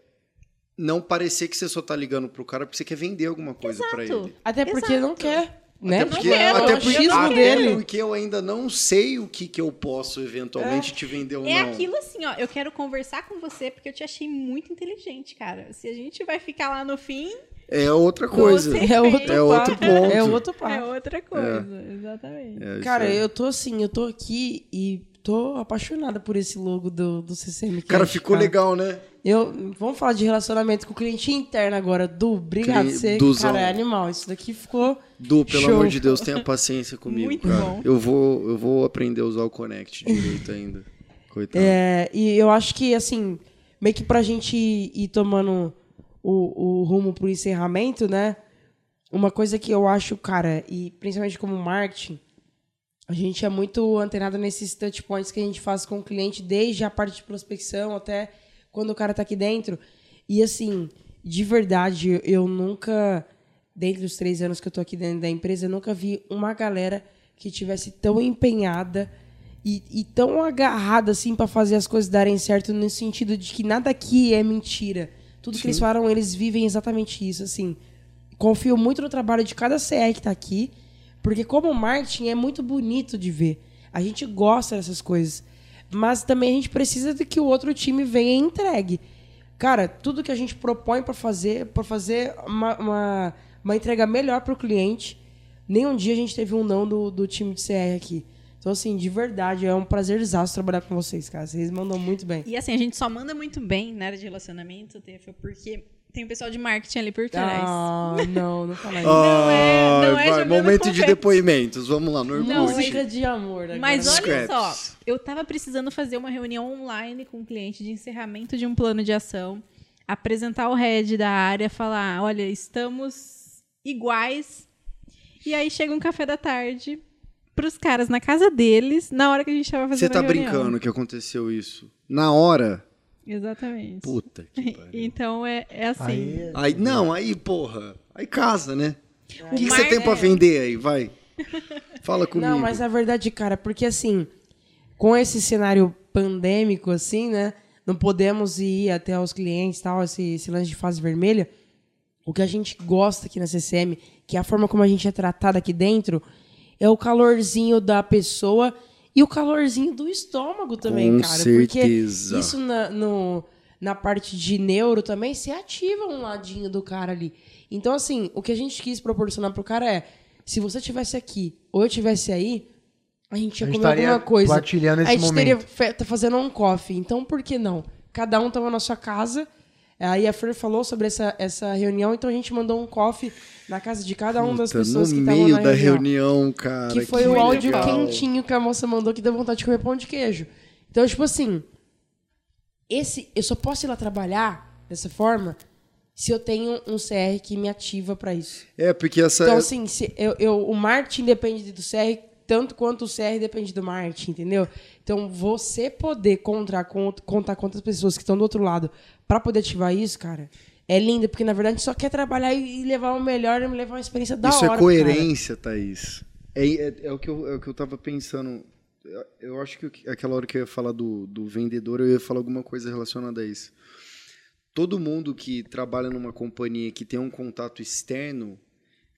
não parecer que você só tá ligando pro cara porque você quer vender alguma coisa para Exato. ele. Até porque Exato. não quer, né? Não Porque, quero, até é o porque, achismo até dele. porque eu ainda não sei o que, que eu posso eventualmente te vender ou É não. aquilo assim, ó. Eu quero conversar com você porque eu te achei muito inteligente, cara. Se a gente vai ficar lá no fim, É outra coisa. É outro, É outro ponto. É outro papo. é outra coisa. Exatamente. É, Cara, é. eu tô assim, eu tô aqui e tô apaixonada por esse logo do, do CCM. Cara, ficou cara. legal, né? Eu, vamos falar de relacionamento com o cliente interno agora. Du, obrigado. Cli- Você, Duzão. cara, é animal. Isso daqui ficou Du, pelo Show. amor de Deus, tenha paciência *laughs* comigo, Muito cara. bom. Eu vou, eu vou aprender a usar o Connect direito ainda. *laughs* Coitado. É, e eu acho que, assim, meio que pra gente ir, ir tomando o, o rumo pro encerramento, né? Uma coisa que eu acho, cara, e principalmente como marketing, a gente é muito antenado nesses touch points que a gente faz com o cliente, desde a parte de prospecção até quando o cara tá aqui dentro. E, assim, de verdade, eu nunca, dentro dos três anos que eu tô aqui dentro da empresa, eu nunca vi uma galera que tivesse tão empenhada e, e tão agarrada assim para fazer as coisas darem certo no sentido de que nada aqui é mentira. Tudo que eles falaram, eles vivem exatamente isso, assim. Confio muito no trabalho de cada CR que tá aqui, porque como marketing é muito bonito de ver. A gente gosta dessas coisas. Mas também a gente precisa de que o outro time venha e entregue. Cara, tudo que a gente propõe para fazer, para fazer uma, uma, uma entrega melhor para o cliente, nenhum dia a gente teve um não do, do time de CR aqui. Então, assim, de verdade, é um prazerzaço trabalhar com vocês, cara. Vocês mandam muito bem. E assim, a gente só manda muito bem na área de relacionamento, Tefa, porque tem o pessoal de marketing ali por trás. Ah, não, não fala isso. *laughs* Não é- não é Ai, vai, momento de depoimentos. Vamos lá, no Não. Música de amor. Agora. Mas olha Scraps. só, eu tava precisando fazer uma reunião online com o cliente de encerramento de um plano de ação, apresentar o head da área, falar, olha, estamos iguais E aí chega um café da tarde pros caras na casa deles, na hora que a gente tava fazendo Você tá brincando que aconteceu isso? Na hora? Exatamente. Puta que *laughs* pariu. Então é, é assim. Aí, Aí, não, aí, porra. Aí casa, né? O que, que você tem pra vender aí? Vai. *laughs* Fala comigo. Não, mas a verdade, cara, porque assim, com esse cenário pandêmico, assim, né? Não podemos ir até os clientes tal, esse, esse lance de fase vermelha. O que a gente gosta aqui na CCM, que é a forma como a gente é tratado aqui dentro, é o calorzinho da pessoa e o calorzinho do estômago também, Com cara. certeza. Porque isso na, no, na parte de neuro também se ativa um ladinho do cara ali. Então, assim, o que a gente quis proporcionar pro cara é: se você tivesse aqui ou eu tivesse aí, a gente ia A gente comer estaria alguma coisa. partilhando esse a gente teria momento. fe- tá fazendo um coffee. Então, por que não? Cada um tava na sua casa. Aí a Fer falou sobre essa, essa reunião, então a gente mandou um coffee na casa de cada uma das Puta, pessoas no que estavam meio na da reunião. reunião, cara. Que foi o áudio legal. quentinho que a moça mandou que deu vontade de comer pão de queijo. Então, tipo assim, esse eu só posso ir lá trabalhar dessa forma se eu tenho um CR que me ativa pra isso. É, porque essa. Então, assim, se eu, eu- o marketing depende do CR tanto quanto o CR depende do marketing, entendeu? Então, você poder contar com, contar com outras pessoas que estão do outro lado pra poder ativar isso, cara, é lindo, porque na verdade só quer trabalhar e, levar o melhor e levar uma experiência da Isso hora. é pro cara. coerência, Thaís. É, é, é o que eu, é o que eu tava pensando. Eu, acho que aquela hora que eu ia falar do, do vendedor, eu ia falar alguma coisa relacionada a isso. Todo mundo que trabalha numa companhia que tem um contato externo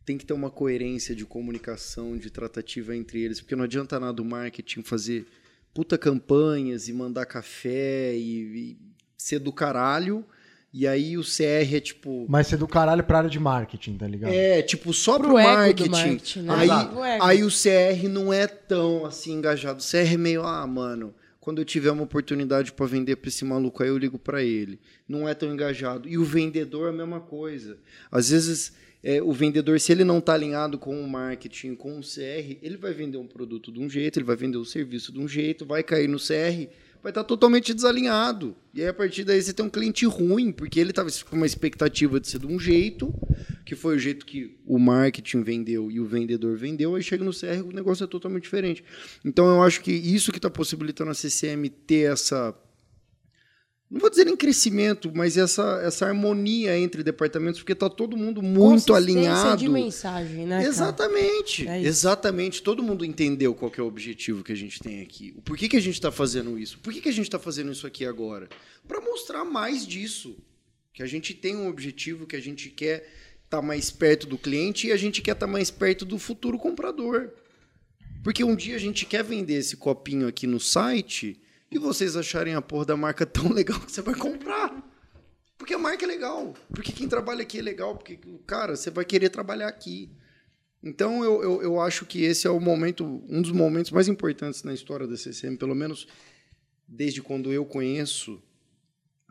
tem que ter uma coerência de comunicação, de tratativa entre eles, porque não adianta nada o marketing fazer puta campanhas e mandar café e, e ser do caralho, e aí o CR é tipo. Mas ser do caralho pra área de marketing, tá ligado? É, tipo, só Pro pro, ego do marketing. marketing, né? Aí, ego. aí o CR não é tão assim engajado. O CR é meio, ah, mano, quando eu tiver uma oportunidade pra vender pra esse maluco aí, eu ligo pra ele. Não é tão engajado. E o vendedor é a mesma coisa. Às vezes, é, o vendedor, se ele não tá alinhado com o marketing, com o CR, ele vai vender um produto de um jeito, ele vai vender o serviço de um jeito, vai cair no CR, vai estar totalmente desalinhado. E aí, a partir daí, você tem um cliente ruim, porque ele estava com uma expectativa de ser de um jeito, que foi o jeito que o marketing vendeu e o vendedor vendeu, aí chega no CR o negócio é totalmente diferente. Então, eu acho que isso que está possibilitando a CCM ter essa não vou dizer em crescimento, mas essa, essa harmonia entre departamentos, porque está todo mundo muito alinhado. de mensagem, né? cara? Exatamente. É. Exatamente. Todo mundo entendeu qual que é o objetivo que a gente tem aqui. O porquê que a gente está fazendo isso? Por que, que a gente está fazendo isso aqui agora? Para mostrar mais disso. Que a gente tem um objetivo, que a gente quer estar mais perto do cliente e a gente quer estar mais perto do futuro comprador. Porque um dia a gente quer vender esse copinho aqui no site e vocês acharem a porra da marca tão *laughs* legal que você vai comprar. Porque a marca é legal. Porque quem trabalha aqui é legal. Porque, cara, você vai querer trabalhar aqui. Então, eu, eu, eu acho que esse é o momento, um dos momentos mais importantes na história da CCM, pelo menos desde quando eu conheço,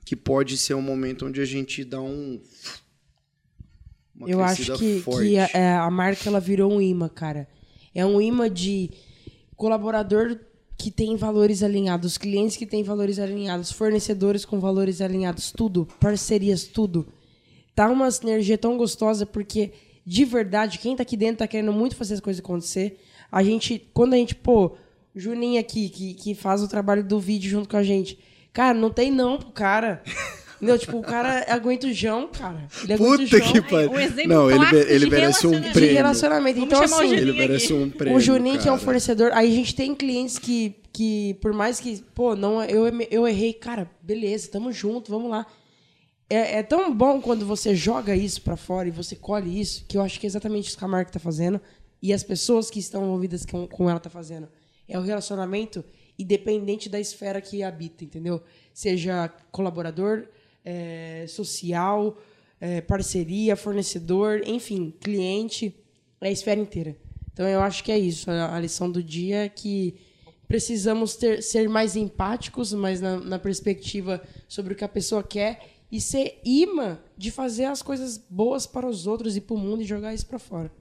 que pode ser um momento onde a gente dá um. uma Eu acho que, forte. que a, é, a marca ela virou um imã, cara. É um imã de colaborador que tem valores alinhados, clientes que têm valores alinhados, fornecedores com valores alinhados, tudo, parcerias, tudo. Tá uma sinergia tão gostosa porque de verdade, quem tá aqui dentro tá querendo muito fazer as coisas acontecer. A gente, quando a gente, pô, Juninho aqui, que, que faz o trabalho do vídeo junto com a gente. Cara, não tem não pro cara. *laughs* Entendeu? Tipo, o cara aguenta o Jão, cara. Ele aguenta Puta o Jão. que pariu. um exemplo Não, ele, ele de merece um relacionamento. de prêmio. relacionamento. Vamos Então, assim, Ele merece um prêmio. o Juninho, que é um cara. fornecedor, aí a gente tem clientes que, que por mais que, pô, não, eu, eu errei, cara, beleza, tamo junto, vamos lá. É, é tão bom quando você joga isso pra fora e você colhe isso, que eu acho que é exatamente isso que a marca tá fazendo e as pessoas que estão envolvidas com, com ela tá fazendo. É o relacionamento independente da esfera que habita, entendeu? Seja colaborador, é, social, é, parceria, fornecedor, enfim, cliente, é a esfera inteira. Então eu acho que é isso. A, a lição do dia é que precisamos ter, ser mais empáticos, mas na, na perspectiva sobre o que a pessoa quer e ser imã de fazer as coisas boas para os outros e para o mundo e jogar isso para fora.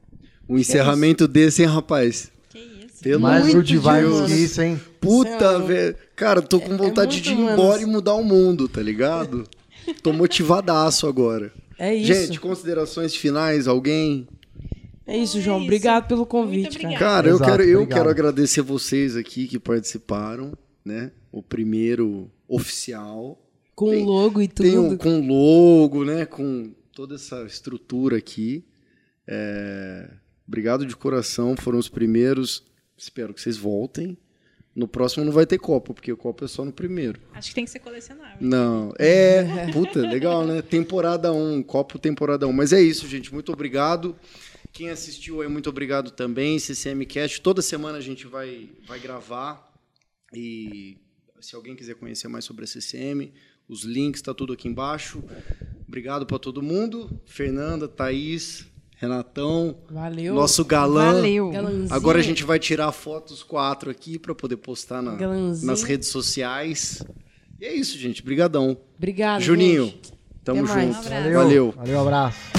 Um encerramento desse, hein, rapaz? Que isso. Pelo Mais Deus. que isso, hein? Puta, velho. Cara, tô com É- é vontade de ir embora e mudar o mundo, tá ligado? *laughs* Tô motivadaço agora. É isso. Gente, considerações finais, alguém? É isso, É João. isso. Obrigado pelo convite, cara. Cara, eu Exato, quero, eu obrigado. quero agradecer vocês aqui que participaram, né? O primeiro oficial. Com Tem- o logo e tudo. Tem um, com logo, né? Com toda essa estrutura aqui. É, Obrigado de coração, foram os primeiros. Espero que vocês voltem. No próximo não vai ter copo, porque o copo é só no primeiro. Acho que tem que ser colecionável. Não, é. Puta, legal, né? Temporada 1, copo temporada 1. Mas é isso, gente. Muito obrigado. Quem assistiu aí, muito obrigado também. CCM Cast. Toda semana a gente vai, vai gravar. E se alguém quiser conhecer mais sobre a CCM, os links tá tudo aqui embaixo. Obrigado para todo mundo. Fernanda, Thaís, Renatão, Valeu. nosso galã. Valeu. Agora a gente vai tirar fotos quatro aqui para poder postar na- nas redes sociais. E é isso, gente. Brigadão. Obrigado, Juninho, gente. tamo Até junto. Um abraço. Valeu. Valeu, abraço.